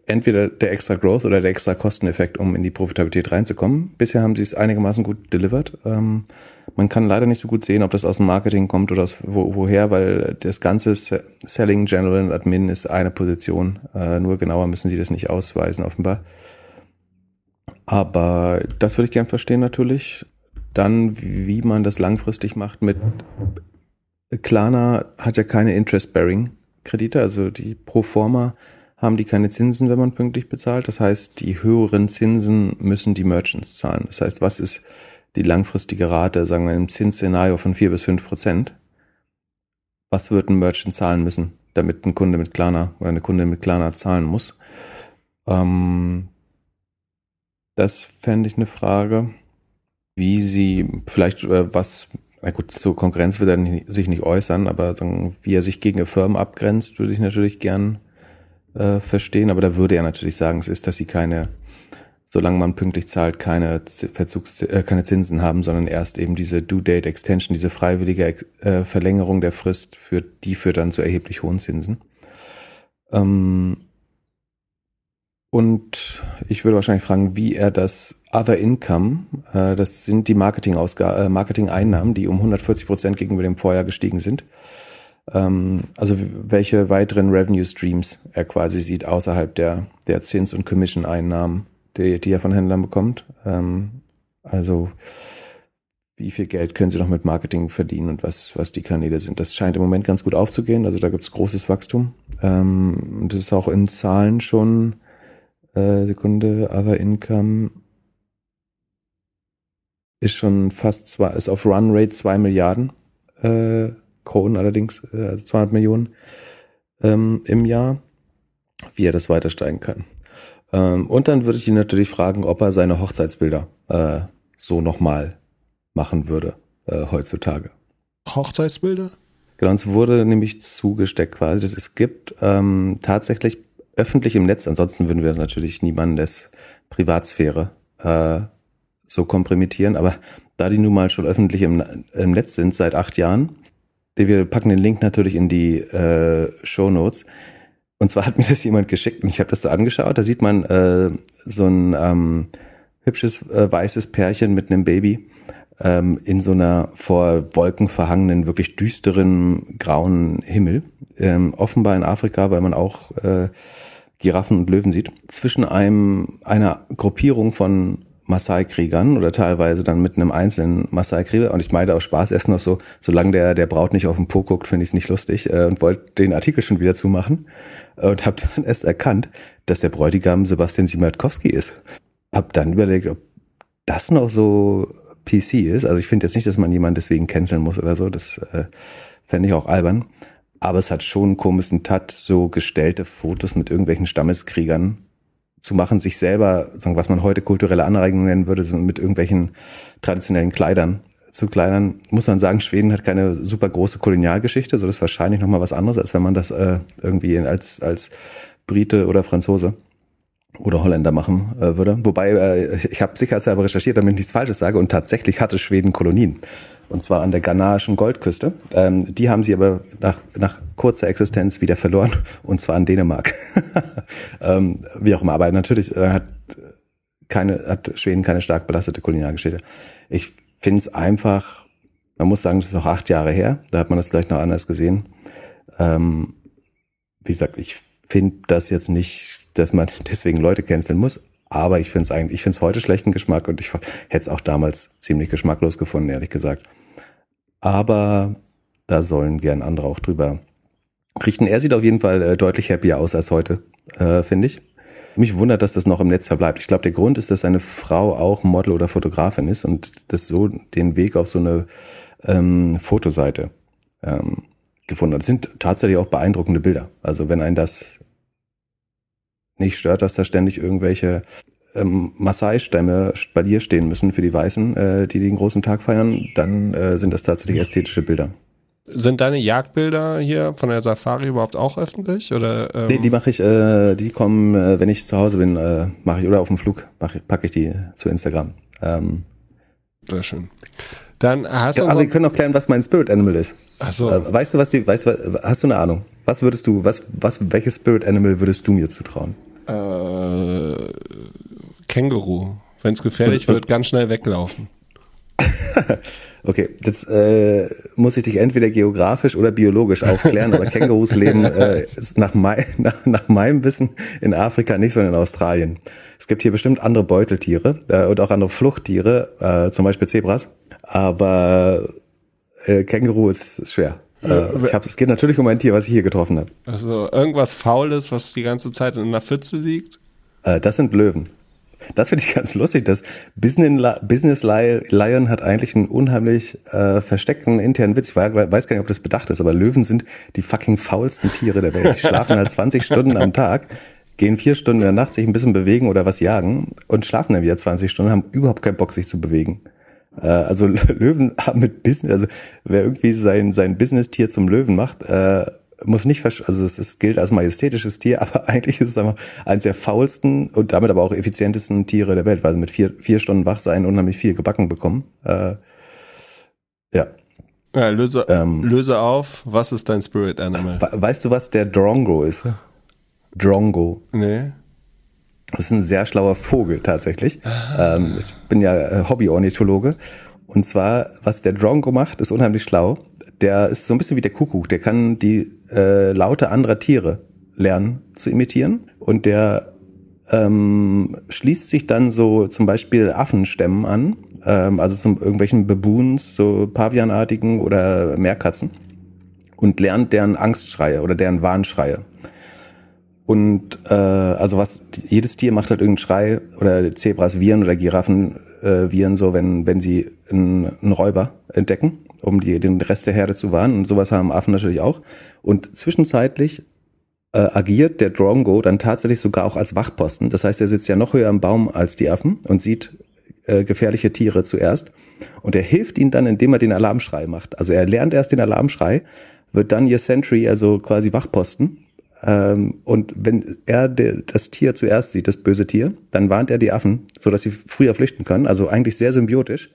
entweder der extra Growth oder der extra Kosteneffekt, um in die Profitabilität reinzukommen? Bisher haben sie es einigermaßen gut delivered. Ähm, man kann leider nicht so gut sehen, ob das aus dem Marketing kommt oder aus wo, woher, weil das ganze Selling, General und Admin ist eine Position. Äh, nur genauer müssen sie das nicht ausweisen, offenbar. Aber das würde ich gern verstehen natürlich. Dann, wie man das langfristig macht mit Klarna hat ja keine Interest-Bearing-Kredite, also die pro forma haben die keine Zinsen, wenn man pünktlich bezahlt. Das heißt, die höheren Zinsen müssen die Merchants zahlen. Das heißt, was ist die langfristige Rate, sagen wir im Zinsszenario von vier bis fünf Prozent? was wird ein Merchant zahlen müssen, damit ein Kunde mit Klarna oder eine Kunde mit Klarna zahlen muss. Ähm, das fände ich eine Frage, wie sie vielleicht äh, was, na gut, zur Konkurrenz wird er sich nicht äußern, aber sagen, wie er sich gegen Firmen abgrenzt, würde ich natürlich gern äh, verstehen. Aber da würde er natürlich sagen, es ist, dass sie keine solange man pünktlich zahlt, keine Verzugs äh, keine Zinsen haben, sondern erst eben diese Due Date Extension, diese freiwillige äh, Verlängerung der Frist führt, die führt dann zu erheblich hohen Zinsen. Ähm und ich würde wahrscheinlich fragen, wie er das Other Income, äh, das sind die Marketing-Ausgaben, äh, Marketing-Einnahmen, die um 140 Prozent gegenüber dem Vorjahr gestiegen sind. Ähm, also welche weiteren Revenue Streams er quasi sieht außerhalb der, der Zins- und Commission-Einnahmen die, die er von Händlern bekommt. Ähm, also wie viel Geld können sie noch mit Marketing verdienen und was, was die Kanäle sind. Das scheint im Moment ganz gut aufzugehen. Also da gibt es großes Wachstum. Ähm, und das ist auch in Zahlen schon äh, Sekunde, Other Income ist schon fast zwei, ist auf Run Rate zwei Milliarden äh, Kronen allerdings, äh, also 200 Millionen ähm, im Jahr, wie er das weiter steigen kann. Ähm, und dann würde ich ihn natürlich fragen, ob er seine Hochzeitsbilder äh, so nochmal machen würde äh, heutzutage. Hochzeitsbilder? Genau, uns wurde nämlich zugesteckt quasi, dass es gibt ähm, tatsächlich öffentlich im Netz, ansonsten würden wir natürlich niemandes Privatsphäre äh, so komprimieren, aber da die nun mal schon öffentlich im, im Netz sind seit acht Jahren, wir packen den Link natürlich in die äh, Show Notes, und zwar hat mir das jemand geschickt und ich habe das so angeschaut. Da sieht man äh, so ein ähm, hübsches äh, weißes Pärchen mit einem Baby ähm, in so einer vor Wolken verhangenen, wirklich düsteren grauen Himmel. Ähm, offenbar in Afrika, weil man auch äh, Giraffen und Löwen sieht. Zwischen einem einer Gruppierung von Maasai-Kriegern oder teilweise dann mit einem einzelnen Maasai-Krieger. Und ich meine aus Spaß erst noch so, solange der, der Braut nicht auf den Po guckt, finde ich es nicht lustig äh, und wollte den Artikel schon wieder zumachen und habe dann erst erkannt, dass der Bräutigam Sebastian Siemiatkowski ist. Hab dann überlegt, ob das noch so PC ist. Also ich finde jetzt nicht, dass man jemanden deswegen canceln muss oder so. Das äh, fände ich auch albern. Aber es hat schon einen komischen Tat, so gestellte Fotos mit irgendwelchen Stammeskriegern zu machen, sich selber, sagen, was man heute kulturelle Anreigung nennen würde, mit irgendwelchen traditionellen Kleidern zu kleidern, muss man sagen, Schweden hat keine super große Kolonialgeschichte, so das ist wahrscheinlich nochmal was anderes, als wenn man das äh, irgendwie als, als Brite oder Franzose oder Holländer machen äh, würde. Wobei, äh, ich habe sicherheitshalber recherchiert, damit ich nichts Falsches sage, und tatsächlich hatte Schweden Kolonien. Und zwar an der ghanaischen Goldküste. Ähm, die haben sie aber nach, nach kurzer Existenz wieder verloren, und zwar an Dänemark. ähm, wie auch immer, aber natürlich äh, hat keine, hat Schweden keine stark belastete Kolonialgeschichte. Ich finde es einfach, man muss sagen, das ist noch acht Jahre her, da hat man das vielleicht noch anders gesehen. Ähm, wie gesagt, ich finde das jetzt nicht, dass man deswegen Leute canceln muss, aber ich finde es eigentlich, ich finde es heute schlechten Geschmack und ich hätte es auch damals ziemlich geschmacklos gefunden, ehrlich gesagt. Aber da sollen gern andere auch drüber richten. Er sieht auf jeden Fall äh, deutlich happier aus als heute, äh, finde ich. Mich wundert, dass das noch im Netz verbleibt. Ich glaube, der Grund ist, dass seine Frau auch Model oder Fotografin ist und das so den Weg auf so eine ähm, Fotoseite ähm, gefunden hat. Das sind tatsächlich auch beeindruckende Bilder. Also wenn ein das nicht stört, dass da ständig irgendwelche ähm, Maasai-Stämme bei dir stehen müssen für die Weißen, äh, die den großen Tag feiern, dann äh, sind das tatsächlich ästhetische Bilder. Sind deine Jagdbilder hier von der Safari überhaupt auch öffentlich? Oder, ähm? Nee, die mache ich, äh, die kommen, äh, wenn ich zu Hause bin, äh, mache ich, oder auf dem Flug, packe ich die zu Instagram. Ähm, Sehr schön. Dann hast du. Ja, aber wir können auch klären, was mein Spirit Animal ist. Ach so. Äh, weißt du, was die, weißt du, hast du eine Ahnung? Was würdest du, was, was, welches Spirit Animal würdest du mir zutrauen? Äh, Känguru. Wenn es gefährlich wird, ganz schnell weglaufen. Okay, jetzt äh, muss ich dich entweder geografisch oder biologisch aufklären, aber Kängurus leben äh, nach, mein, nach, nach meinem Wissen in Afrika nicht, sondern in Australien. Es gibt hier bestimmt andere Beuteltiere äh, und auch andere Fluchttiere, äh, zum Beispiel Zebras, aber äh, Känguru ist, ist schwer. Äh, ich hab, es geht natürlich um ein Tier, was ich hier getroffen habe. Also irgendwas Faules, was die ganze Zeit in einer Pfütze liegt? Äh, das sind Löwen. Das finde ich ganz lustig. Das Business, Business Lion hat eigentlich einen unheimlich äh, versteckten internen Witz. Ich weiß gar nicht, ob das bedacht ist, aber Löwen sind die fucking faulsten Tiere der Welt. Die schlafen halt 20 Stunden am Tag, gehen vier Stunden in der Nacht sich ein bisschen bewegen oder was jagen und schlafen dann wieder 20 Stunden, haben überhaupt keinen Bock, sich zu bewegen. Äh, also Löwen haben mit Business, also wer irgendwie sein, sein Business-Tier zum Löwen macht, äh, muss nicht, also es, es gilt als majestätisches Tier, aber eigentlich ist es einfach eines der faulsten und damit aber auch effizientesten Tiere der Welt, weil sie mit vier, vier Stunden wach sein und unheimlich viel gebacken bekommen. Äh, ja. Ja, löse, ähm, löse auf, was ist dein Spirit Animal? Weißt du, was der Drongo ist? Drongo. Nee. Das ist ein sehr schlauer Vogel tatsächlich. Ähm, ich bin ja äh, Hobby-Ornithologe. Und zwar, was der Drongo macht, ist unheimlich schlau. Der ist so ein bisschen wie der Kuckuck. Der kann die äh, Laute anderer Tiere lernen zu imitieren. Und der ähm, schließt sich dann so zum Beispiel Affenstämmen an, ähm, also zum irgendwelchen Baboons, so Pavianartigen oder Meerkatzen und lernt deren Angstschreie oder deren Warnschreie. Und äh, also was jedes Tier macht halt irgendeinen Schrei oder Zebras Viren oder Giraffen äh, Viren so, wenn wenn sie einen, einen Räuber entdecken, um die den Rest der Herde zu warnen. Und sowas haben Affen natürlich auch. Und zwischenzeitlich äh, agiert der Drongo dann tatsächlich sogar auch als Wachposten. Das heißt, er sitzt ja noch höher im Baum als die Affen und sieht äh, gefährliche Tiere zuerst. Und er hilft ihnen dann, indem er den Alarmschrei macht. Also er lernt erst den Alarmschrei, wird dann ihr Sentry, also quasi Wachposten ähm, und wenn er das Tier zuerst sieht, das böse Tier, dann warnt er die Affen, so dass sie früher flüchten können. Also eigentlich sehr symbiotisch.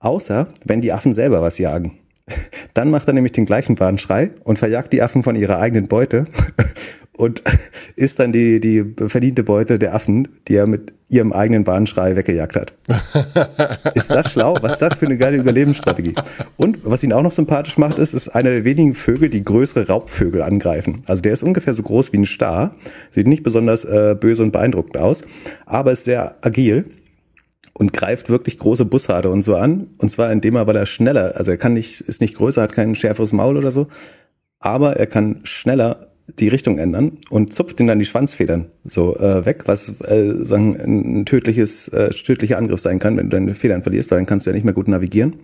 Außer wenn die Affen selber was jagen. Dann macht er nämlich den gleichen Warnschrei und verjagt die Affen von ihrer eigenen Beute und ist dann die, die verdiente Beute der Affen, die er mit ihrem eigenen Warnschrei weggejagt hat. ist das schlau? Was ist das für eine geile Überlebensstrategie? Und was ihn auch noch sympathisch macht, ist, ist einer der wenigen Vögel, die größere Raubvögel angreifen. Also der ist ungefähr so groß wie ein Star, sieht nicht besonders äh, böse und beeindruckend aus, aber ist sehr agil und greift wirklich große Bussarde und so an. Und zwar indem er, weil er schneller, also er kann nicht, ist nicht größer, hat kein schärferes Maul oder so, aber er kann schneller die Richtung ändern und zupft ihn dann die Schwanzfedern so äh, weg, was äh, sagen ein tödliches äh, tödlicher Angriff sein kann, wenn du deine Federn verlierst, weil dann kannst du ja nicht mehr gut navigieren.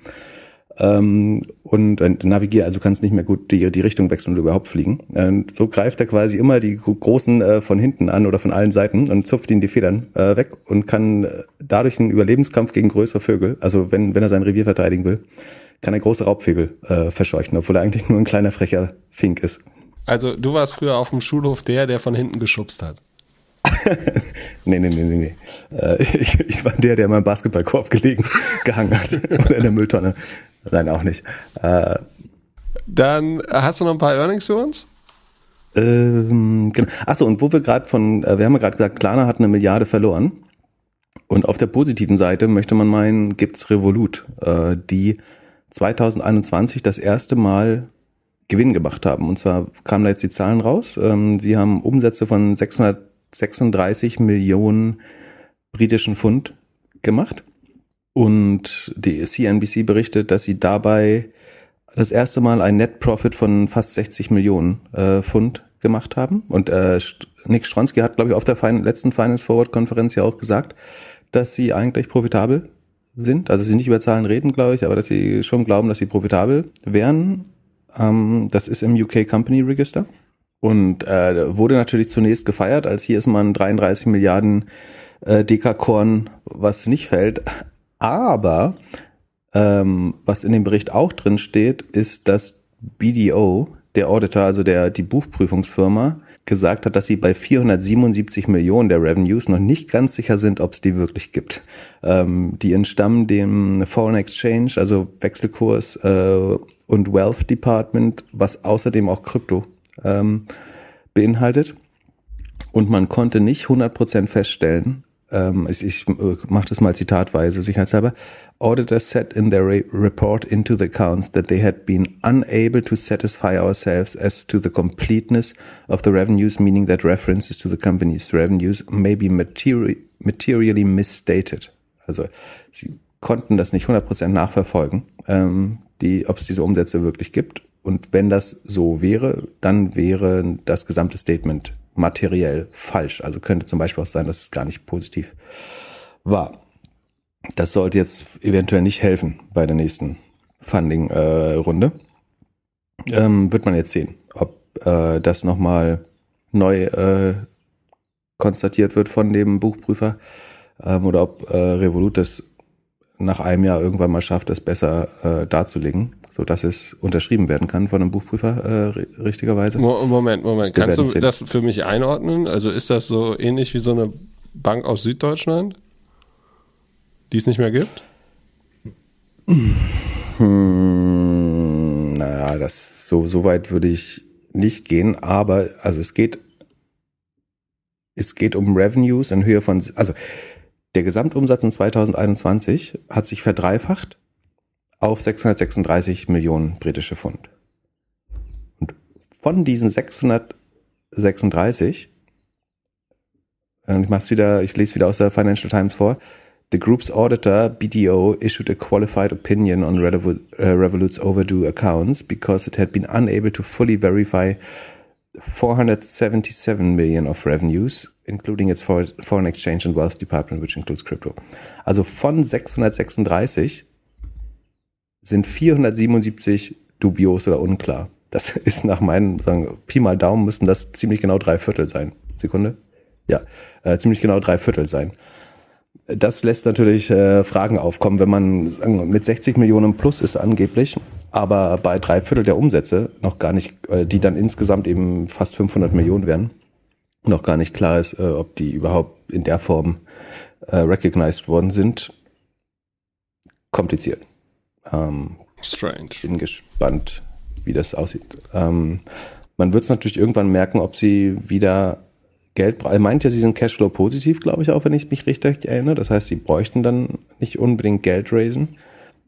Ähm, und äh, navigieren, also kannst nicht mehr gut die, die Richtung wechseln oder überhaupt fliegen. Und so greift er quasi immer die großen äh, von hinten an oder von allen Seiten und zupft ihn die Federn äh, weg und kann äh, dadurch einen Überlebenskampf gegen größere Vögel, also wenn, wenn er sein Revier verteidigen will, kann er große Raubvögel äh, verscheuchen, obwohl er eigentlich nur ein kleiner frecher Fink ist. Also du warst früher auf dem Schulhof der, der von hinten geschubst hat. nee, nee, nee, nee, nee. Äh, ich, ich war der, der mal im Basketballkorb gelegen, gehangen hat. Oder in der Mülltonne. Nein, auch nicht. Äh, Dann hast du noch ein paar Earnings für uns? Ähm, genau. Achso, und wo wir gerade von, äh, wir haben ja gerade gesagt, Klarna hat eine Milliarde verloren. Und auf der positiven Seite möchte man meinen, gibt's Revolut, äh, die 2021 das erste Mal Gewinn gemacht haben. Und zwar kamen da jetzt die Zahlen raus. Ähm, sie haben Umsätze von 636 Millionen britischen Pfund gemacht. Und die CNBC berichtet, dass sie dabei das erste Mal ein Net Profit von fast 60 Millionen äh, Pfund gemacht haben. Und äh, Nick Stronsky hat, glaube ich, auf der letzten Finance Forward Konferenz ja auch gesagt, dass sie eigentlich profitabel sind. Also sie nicht über Zahlen reden, glaube ich, aber dass sie schon glauben, dass sie profitabel wären. Ähm, das ist im UK Company Register und äh, wurde natürlich zunächst gefeiert, als hier ist man 33 Milliarden äh, Dekakorn, was nicht fällt. Aber ähm, was in dem Bericht auch drin steht, ist, dass BDO, der Auditor, also der die Buchprüfungsfirma, gesagt hat, dass sie bei 477 Millionen der Revenues noch nicht ganz sicher sind, ob es die wirklich gibt. Ähm, die entstammen dem Foreign Exchange, also Wechselkurs äh, und Wealth Department, was außerdem auch Krypto ähm, beinhaltet. Und man konnte nicht 100% feststellen, ähm, ich, ich äh, mache das mal zitatweise, sicherheitshalber, auditors said in their re report into the accounts that they had been unable to satisfy ourselves as to the completeness of the revenues, meaning that references to the company's revenues may be materi materially misstated. Also sie konnten das nicht 100% nachverfolgen, ähm, die, ob es diese Umsätze wirklich gibt. Und wenn das so wäre, dann wäre das gesamte Statement materiell falsch. Also könnte zum Beispiel auch sein, dass es gar nicht positiv war. Das sollte jetzt eventuell nicht helfen bei der nächsten Funding-Runde. ähm, wird man jetzt sehen, ob äh, das nochmal neu äh, konstatiert wird von dem Buchprüfer ähm, oder ob äh, Revolut das nach einem Jahr irgendwann mal schafft, das besser äh, darzulegen, so dass es unterschrieben werden kann von einem Buchprüfer äh, richtigerweise. Moment, Moment, Wir kannst du sehen. das für mich einordnen? Also ist das so ähnlich wie so eine Bank aus Süddeutschland, die es nicht mehr gibt? Hm, naja, das so so weit würde ich nicht gehen, aber also es geht es geht um Revenues in Höhe von also der Gesamtumsatz in 2021 hat sich verdreifacht auf 636 Millionen britische Pfund. Und von diesen 636 äh, ich mach's wieder, ich lese wieder aus der Financial Times vor. The group's auditor, BDO, issued a qualified opinion on uh, Revolut's overdue accounts because it had been unable to fully verify 477 million of revenues, including its for- foreign exchange and wealth department, which includes crypto. Also von 636 sind 477 dubios oder unklar. Das ist nach meinen, sagen, Pi mal Daumen müssen das ziemlich genau drei Viertel sein. Sekunde? Ja, äh, ziemlich genau drei Viertel sein. Das lässt natürlich äh, Fragen aufkommen, wenn man sagen, mit 60 Millionen plus ist angeblich, aber bei drei Viertel der Umsätze noch gar nicht, äh, die dann insgesamt eben fast 500 Millionen wären, noch gar nicht klar ist, äh, ob die überhaupt in der Form äh, recognized worden sind. Kompliziert. Ähm, Strange. bin gespannt, wie das aussieht. Ähm, man wird es natürlich irgendwann merken, ob sie wieder Geld brauchen. Er meint ja, sie sind Cashflow positiv, glaube ich auch, wenn ich mich richtig erinnere. Das heißt, sie bräuchten dann nicht unbedingt Geld raisen.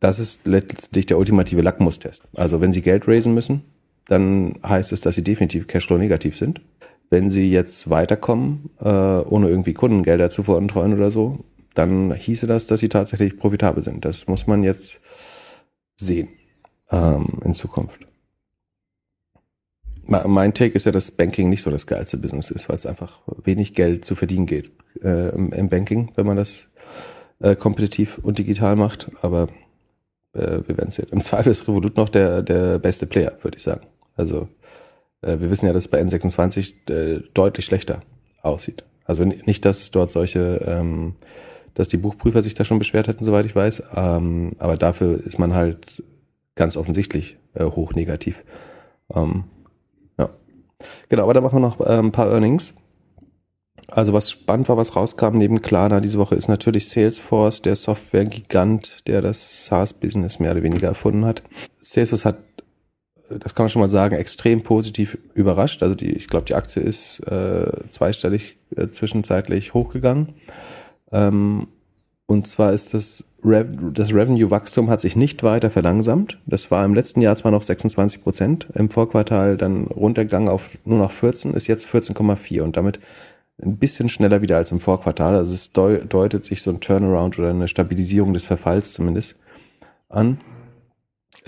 Das ist letztlich der ultimative Lackmustest. Also wenn sie Geld raisen müssen, dann heißt es, dass sie definitiv Cashflow negativ sind. Wenn sie jetzt weiterkommen, äh, ohne irgendwie Kundengelder zu veruntreuen oder so, dann hieße das, dass sie tatsächlich profitabel sind. Das muss man jetzt sehen ähm, in Zukunft. Me- Mein Take ist ja, dass Banking nicht so das geilste Business ist, weil es einfach wenig Geld zu verdienen geht äh, im, Banking, wenn man das äh, kompetitiv und digital macht. Aber äh, wir werden sehen. Im Zweifel ist Revolut noch der, der beste Player, würde ich sagen. Also wir wissen ja, dass es bei N26 äh, deutlich schlechter aussieht. Also nicht, dass es dort solche, ähm, dass die Buchprüfer sich da schon beschwert hätten, soweit ich weiß. Ähm, aber dafür ist man halt ganz offensichtlich äh, hoch negativ. Ähm, ja. Genau, aber da machen wir noch äh, ein paar Earnings. Also was spannend war, was rauskam neben Klarna diese Woche, ist natürlich Salesforce, der Software-Gigant, der das SaaS-Business mehr oder weniger erfunden hat. Salesforce hat, das kann man schon mal sagen, extrem positiv überrascht. Also die, ich glaube, die Aktie ist äh, zweistellig äh, zwischenzeitlich hochgegangen. Ähm, und zwar ist das, Rev das Revenue-Wachstum hat sich nicht weiter verlangsamt. Das war im letzten Jahr zwar noch 26 Prozent, im Vorquartal dann runtergegangen auf nur noch 14, ist jetzt 14,4 und damit ein bisschen schneller wieder als im Vorquartal. Also es deu deutet sich so ein Turnaround oder eine Stabilisierung des Verfalls zumindest an.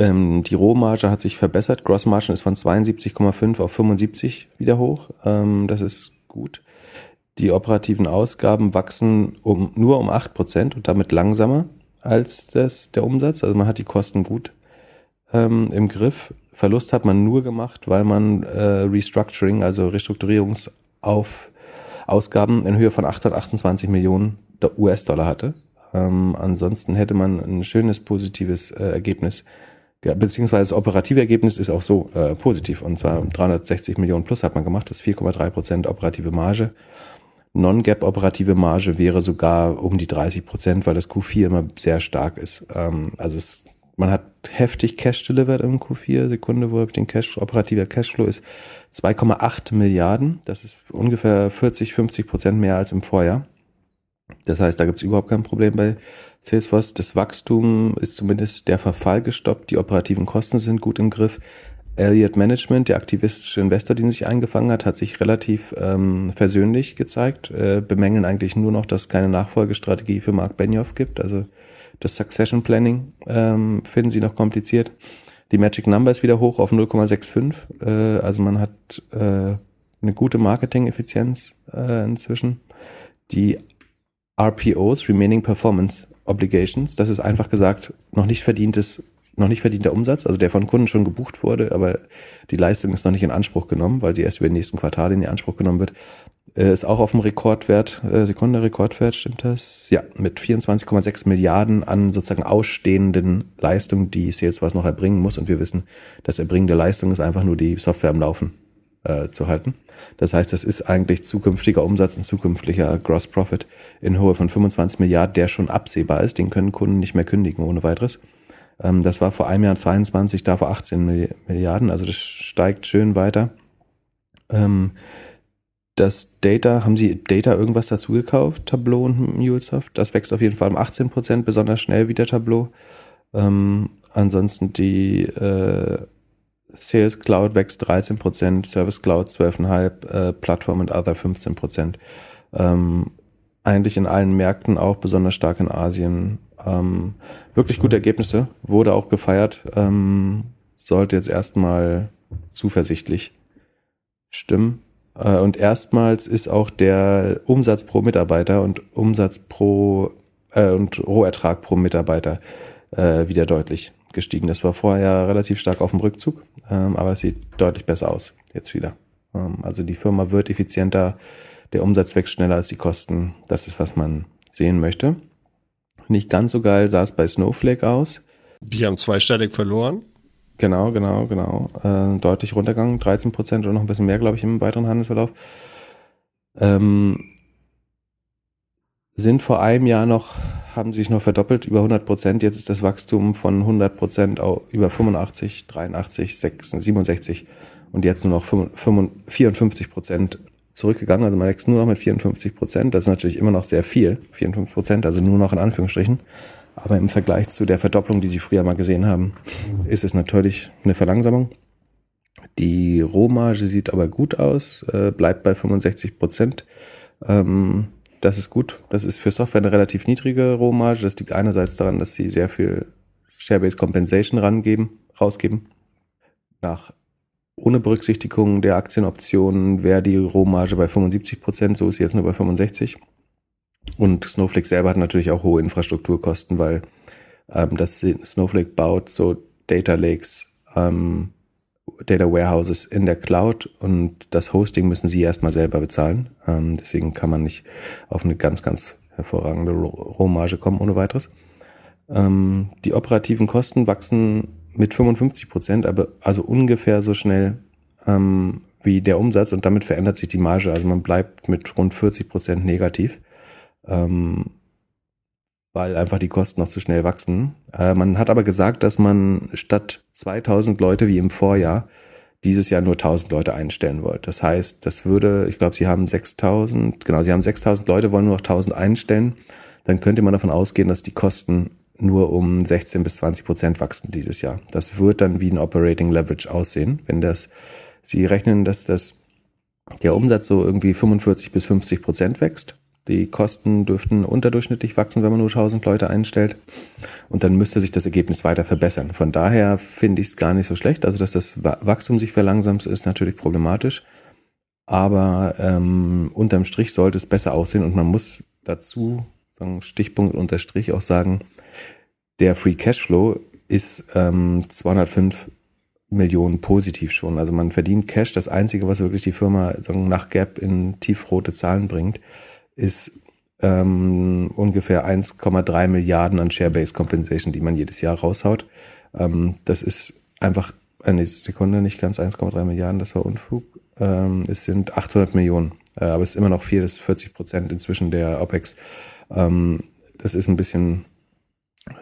Ähm, die Rohmarge hat sich verbessert. Grossmargin ist von 72,5 auf 75 wieder hoch. Ähm, das ist gut. Die operativen Ausgaben wachsen um, nur um 8 Prozent und damit langsamer als das, der Umsatz. Also man hat die Kosten gut ähm, im Griff. Verlust hat man nur gemacht, weil man äh, Restructuring, also Restrukturierungsauf Ausgaben in Höhe von 828 Millionen US-Dollar hatte. Ähm, ansonsten hätte man ein schönes positives äh, Ergebnis, beziehungsweise das operative Ergebnis ist auch so äh, positiv und zwar 360 Millionen plus hat man gemacht, das ist 4,3 Prozent operative Marge. Non-Gap operative Marge wäre sogar um die 30 Prozent, weil das Q4 immer sehr stark ist. Ähm, also es, man hat heftig Cash delivered im Q4. Sekunde, wo den Cash, operativer Cashflow ist 2,8 Milliarden. Das ist ungefähr 40, 50 Prozent mehr als im Vorjahr. Das heißt, da gibt es überhaupt kein Problem bei Salesforce. Das Wachstum ist zumindest der Verfall gestoppt. Die operativen Kosten sind gut im Griff. Elliott Management, der aktivistische Investor, den sich eingefangen hat, hat sich relativ ähm, versöhnlich gezeigt, äh, bemängeln eigentlich nur noch, dass es keine Nachfolgestrategie für Mark Benioff gibt. Also das Succession Planning ähm, finden sie noch kompliziert. Die Magic Number ist wieder hoch auf 0,65. Äh, also man hat äh, eine gute Marketing-Effizienz äh, inzwischen. Die RPOs, Remaining Performance Obligations. Das ist einfach gesagt noch nicht verdientes, noch nicht verdienter Umsatz, also der von Kunden schon gebucht wurde, aber die Leistung ist noch nicht in Anspruch genommen, weil sie erst über die nächsten Quartale in Anspruch genommen wird. Äh, ist auch auf dem Rekordwert, äh, Sekunde, Rekordwert, stimmt das? Ja, mit 24,6 Milliarden an sozusagen ausstehenden Leistungen, die Salesforce noch erbringen muss. Und wir wissen, das Erbringen der Leistung ist einfach nur die Software am Laufen äh, zu halten. Das heißt, das ist eigentlich zukünftiger Umsatz und zukünftiger Gross Profit in Höhe von 25 Milliarden, der schon absehbar ist. Den können Kunden nicht mehr kündigen ohne weiteres. Ähm, das war vor einem Jahr 22, da vor 18 Milliarden. Also das steigt schön weiter. Ähm, das Data, haben Sie Data irgendwas dazu gekauft, Tableau und MuleSoft? Das wächst auf jeden Fall um 18 Prozent, besonders schnell wie der Tableau. Ähm, ansonsten die äh, Sales Cloud wächst 13 Prozent, Service Cloud 12,5%, äh, Plattform und Other 15 Prozent. Ähm, eigentlich in allen Märkten auch, besonders stark in Asien. Ähm, wirklich gute Ergebnisse, wurde auch gefeiert, ähm, sollte jetzt erstmal zuversichtlich stimmen. Äh, und erstmals ist auch der Umsatz pro Mitarbeiter und Umsatz pro äh, und Rohertrag pro Mitarbeiter äh, wieder deutlich gestiegen. Das war vorher relativ stark auf dem Rückzug, ähm, aber es sieht deutlich besser aus jetzt wieder. Ähm, also die Firma wird effizienter, der Umsatz wächst schneller als die Kosten. Das ist, was man sehen möchte. Nicht ganz so geil sah es bei Snowflake aus. Die haben zweistellig verloren. Genau, genau, genau. Äh, deutlich runtergegangen, 13 Prozent oder noch ein bisschen mehr, glaube ich, im weiteren Handelsverlauf. Ähm, sind vor einem Jahr noch, haben sich noch verdoppelt, über 100 Prozent. Jetzt ist das Wachstum von 100 Prozent über 85, 83, 66, 67 und jetzt nur noch 54 Prozent zurückgegangen. Also man wächst nur noch mit 54 Prozent. Das ist natürlich immer noch sehr viel, 54 Prozent, also nur noch in Anführungsstrichen. Aber im Vergleich zu der Verdopplung, die Sie früher mal gesehen haben, ist es natürlich eine Verlangsamung. Die Rohmarge sieht aber gut aus, äh, bleibt bei 65 Prozent. Ähm, das ist gut. Das ist für Software eine relativ niedrige Rohmarge. Das liegt einerseits daran, dass sie sehr viel Share-Based Compensation rangeben, rausgeben. Nach ohne Berücksichtigung der Aktienoptionen wäre die Rohmarge bei 75 Prozent, so ist sie jetzt nur bei 65. Und Snowflake selber hat natürlich auch hohe Infrastrukturkosten, weil ähm, das Snowflake baut so Data Lakes, ähm, Data Warehouses in der Cloud und das Hosting müssen sie erstmal selber bezahlen. Ähm, deswegen kann man nicht auf eine ganz, ganz hervorragende Rohmarge kommen ohne weiteres. Ähm, die operativen Kosten wachsen mit 55 Prozent, aber also ungefähr so schnell ähm, wie der Umsatz und damit verändert sich die Marge. Also man bleibt mit rund 40 Prozent negativ ähm, weil einfach die Kosten noch zu schnell wachsen. Äh, man hat aber gesagt, dass man statt 2000 Leute wie im Vorjahr dieses Jahr nur 1000 Leute einstellen wollte. Das heißt, das würde, ich glaube, sie haben 6000, genau, sie haben 6000 Leute, wollen nur noch 1000 einstellen. Dann könnte man davon ausgehen, dass die Kosten nur um 16 bis 20 Prozent wachsen dieses Jahr. Das wird dann wie ein Operating Leverage aussehen, wenn das, sie rechnen, dass das, der Umsatz so irgendwie 45 bis 50 Prozent wächst die Kosten dürften unterdurchschnittlich wachsen, wenn man nur 1000 Leute einstellt. Und dann müsste sich das Ergebnis weiter verbessern. Von daher finde ich es gar nicht so schlecht. Also, dass das Wachstum sich verlangsamt, ist natürlich problematisch. Aber ähm, unterm Strich sollte es besser aussehen. Und man muss dazu, sagen, Stichpunkt unter Strich, auch sagen, der Free Cashflow ist ähm, 205 Millionen positiv schon. Also man verdient Cash. Das Einzige, was wirklich die Firma sagen, nach Gap in tiefrote Zahlen bringt, ist ähm, ungefähr 1,3 Milliarden an Share-Based Compensation, die man jedes Jahr raushaut. Ähm, das ist einfach eine Sekunde, nicht ganz 1,3 Milliarden, das war Unfug. Ähm, es sind 800 Millionen, äh, aber es ist immer noch 4 bis 40 Prozent inzwischen der OPEX. Ähm, das ist ein bisschen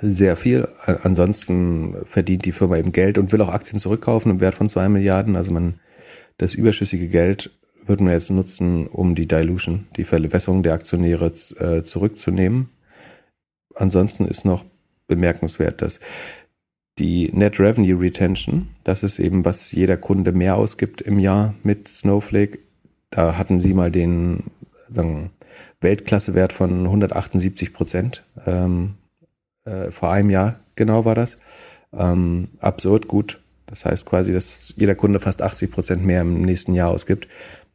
sehr viel. Ansonsten verdient die Firma eben Geld und will auch Aktien zurückkaufen im Wert von 2 Milliarden. Also man das überschüssige Geld würden wir jetzt nutzen, um die Dilution, die Verwässerung der Aktionäre äh, zurückzunehmen. Ansonsten ist noch bemerkenswert, dass die Net Revenue Retention, das ist eben, was jeder Kunde mehr ausgibt im Jahr mit Snowflake. Da hatten sie mal den sagen, Weltklassewert von 178 Prozent. Ähm, äh, vor einem Jahr genau war das. Ähm, absurd gut. Das heißt quasi, dass jeder Kunde fast 80 Prozent mehr im nächsten Jahr ausgibt.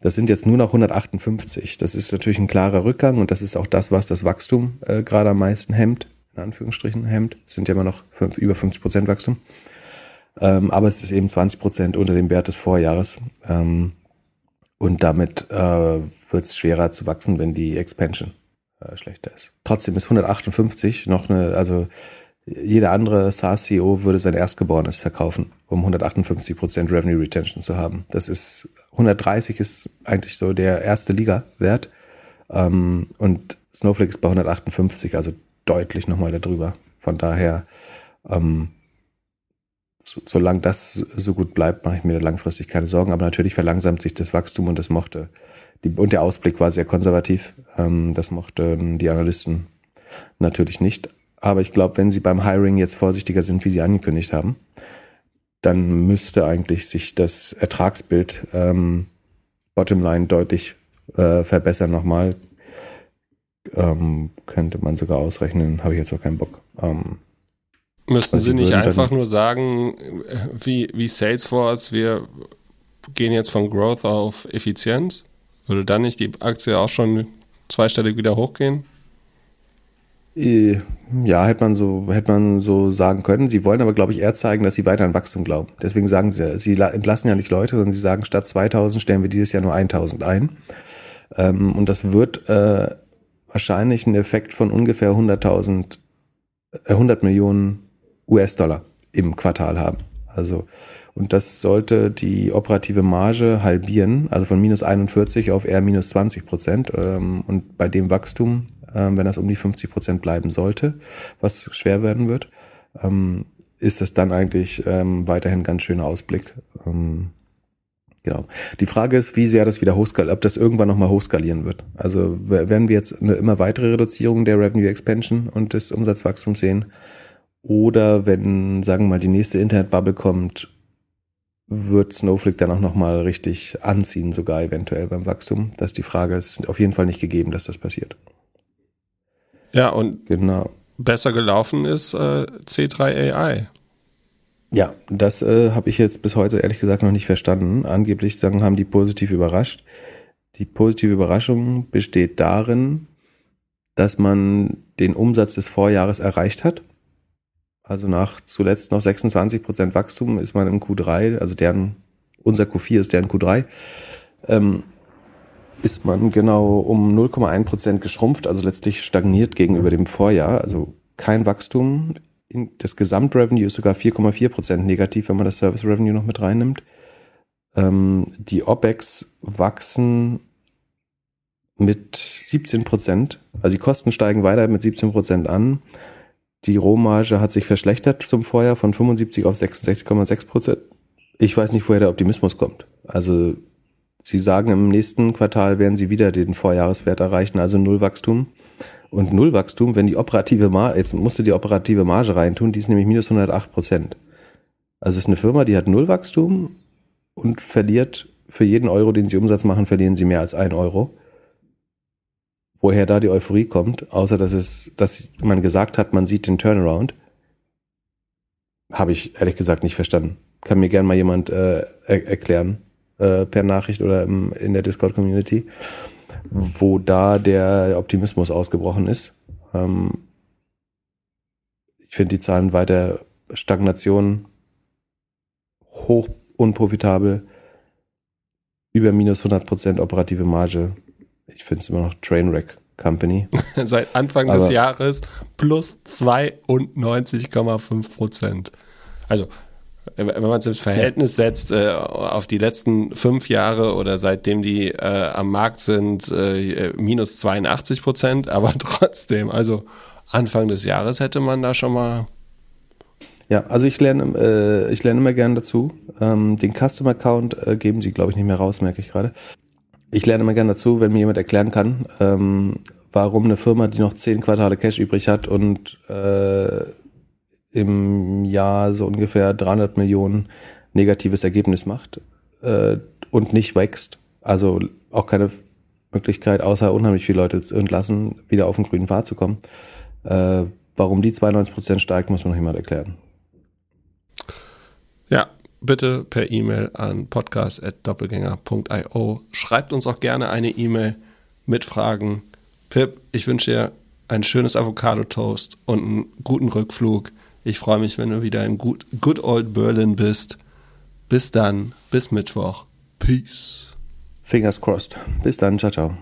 Das sind jetzt nur noch 158. Das ist natürlich ein klarer Rückgang und das ist auch das, was das Wachstum äh, gerade am meisten hemmt, in Anführungsstrichen hemmt. Es sind ja immer noch fünf, über 50 Prozent Wachstum. Ähm, aber es ist eben 20 Prozent unter dem Wert des Vorjahres. Ähm, und damit äh, wird es schwerer zu wachsen, wenn die Expansion äh, schlechter ist. Trotzdem ist 158 noch eine, also jeder andere SaaS-CEO würde sein Erstgeborenes verkaufen, um 158 Prozent Revenue Retention zu haben. Das ist 130 ist eigentlich so der erste Liga-Wert. Ähm, und Snowflake ist bei 158, also deutlich nochmal darüber. Von daher, ähm, so, solange das so gut bleibt, mache ich mir langfristig keine Sorgen. Aber natürlich verlangsamt sich das Wachstum und das mochte, die, und der Ausblick war sehr konservativ. Ähm, das mochten die Analysten natürlich nicht. Aber ich glaube, wenn sie beim Hiring jetzt vorsichtiger sind, wie sie angekündigt haben, dann müsste eigentlich sich das Ertragsbild ähm, Bottomline deutlich äh, verbessern nochmal. Ähm, könnte man sogar ausrechnen, habe ich jetzt auch keinen Bock. Ähm, Müssten Sie nicht einfach nur sagen, wie, wie Salesforce, wir gehen jetzt von Growth auf Effizienz? Würde dann nicht die Aktie auch schon zweistellig wieder hochgehen? Äh, ja, hätte man so, hätte man so sagen können. Sie wollen aber, glaube ich, eher zeigen, dass sie weiter an Wachstum glauben. Deswegen sagen sie, sie entlassen ja nicht Leute, sondern sie sagen, statt 2000 stellen wir dieses Jahr nur 1000 ein. Ähm, und das wird äh, wahrscheinlich einen Effekt von ungefähr 100.000, äh, 100 Millionen US-Dollar im Quartal haben. Also, und das sollte die operative Marge halbieren, also von minus 41 auf eher minus 20 Prozent. Ähm, und bei dem Wachstum ähm, wenn das um die 50 Prozent bleiben sollte, was schwer werden wird, ähm, ist es dann eigentlich ähm, weiterhin ganz schöner Ausblick. Ähm, genau. Die Frage ist, wie sehr das wieder hochskaliert, ob das irgendwann nochmal hochskalieren wird. Also werden wir jetzt eine immer weitere Reduzierung der Revenue Expansion und des Umsatzwachstums sehen? Oder wenn, sagen wir mal, die nächste Internetbubble kommt, wird Snowflake dann auch nochmal richtig anziehen, sogar eventuell beim Wachstum? Das ist die Frage. Es ist auf jeden Fall nicht gegeben, dass das passiert. Ja, und genau. besser gelaufen ist äh, C3 AI. Ja, das äh, habe ich jetzt bis heute ehrlich gesagt noch nicht verstanden. Angeblich sagen, haben die positiv überrascht. Die positive Überraschung besteht darin, dass man den Umsatz des Vorjahres erreicht hat. Also nach zuletzt noch 26 Prozent Wachstum ist man im Q3, also deren, unser Q4 ist deren Q3, ähm, ist man genau um 0,1 Prozent geschrumpft, also letztlich stagniert gegenüber dem Vorjahr, also kein Wachstum. Das Gesamtrevenue ist sogar 4,4 Prozent negativ, wenn man das Service Revenue noch mit reinnimmt. Ähm, die OPEX wachsen mit 17 Prozent, also die Kosten steigen weiter mit 17 Prozent an. Die Rohmarge hat sich verschlechtert zum Vorjahr von 75 auf 66,6 Prozent. Ich weiß nicht, woher der Optimismus kommt. Also Sie sagen, im nächsten Quartal werden Sie wieder den Vorjahreswert erreichen, also Nullwachstum. Und Nullwachstum, wenn die operative Marge, jetzt musst du die operative Marge reintun, die ist nämlich minus 108 Prozent. Also es ist eine Firma, die hat Nullwachstum und verliert für jeden Euro, den sie Umsatz machen, verlieren sie mehr als ein Euro. Woher da die Euphorie kommt, außer dass es, dass man gesagt hat, man sieht den Turnaround, habe ich ehrlich gesagt nicht verstanden. Kann mir gern mal jemand äh, er erklären äh, per Nachricht oder im, in der Discord-Community, wo da der Optimismus ausgebrochen ist. Ähm, ich finde die Zahlen weiter Stagnation, hoch unprofitabel, über minus 100% operative Marge. Ich finde es immer noch Trainwreck Company. Seit Anfang Aber des Jahres plus 92,5%. Also wenn man es ins Verhältnis setzt äh, auf die letzten fünf Jahre oder seitdem die äh, am Markt sind, äh, minus 82 Prozent, aber trotzdem, also Anfang des Jahres hätte man da schon mal. Ja, also ich lerne, äh, ich lerne immer gerne dazu. Ähm, den Custom Account äh, geben sie, glaube ich, nicht mehr raus, merke ich gerade. Ich lerne immer gerne dazu, wenn mir jemand erklären kann, ähm, warum eine Firma, die noch zehn Quartale Cash übrig hat und äh, im Jahr so ungefähr 300 Millionen negatives Ergebnis macht äh, und nicht wächst. Also auch keine Möglichkeit, außer unheimlich viele Leute zu entlassen, wieder auf den grünen Pfad zu kommen. Äh, warum die 92 Prozent steigt, muss man noch jemand erklären. Ja, bitte per E-Mail an podcast.doppelgänger.io. Schreibt uns auch gerne eine E-Mail mit Fragen. Pip, ich wünsche dir ein schönes Avocado-Toast und einen guten Rückflug. Ich freue mich, wenn du wieder in good, good old Berlin bist. Bis dann, bis Mittwoch. Peace. Fingers crossed. Bis dann, ciao, ciao.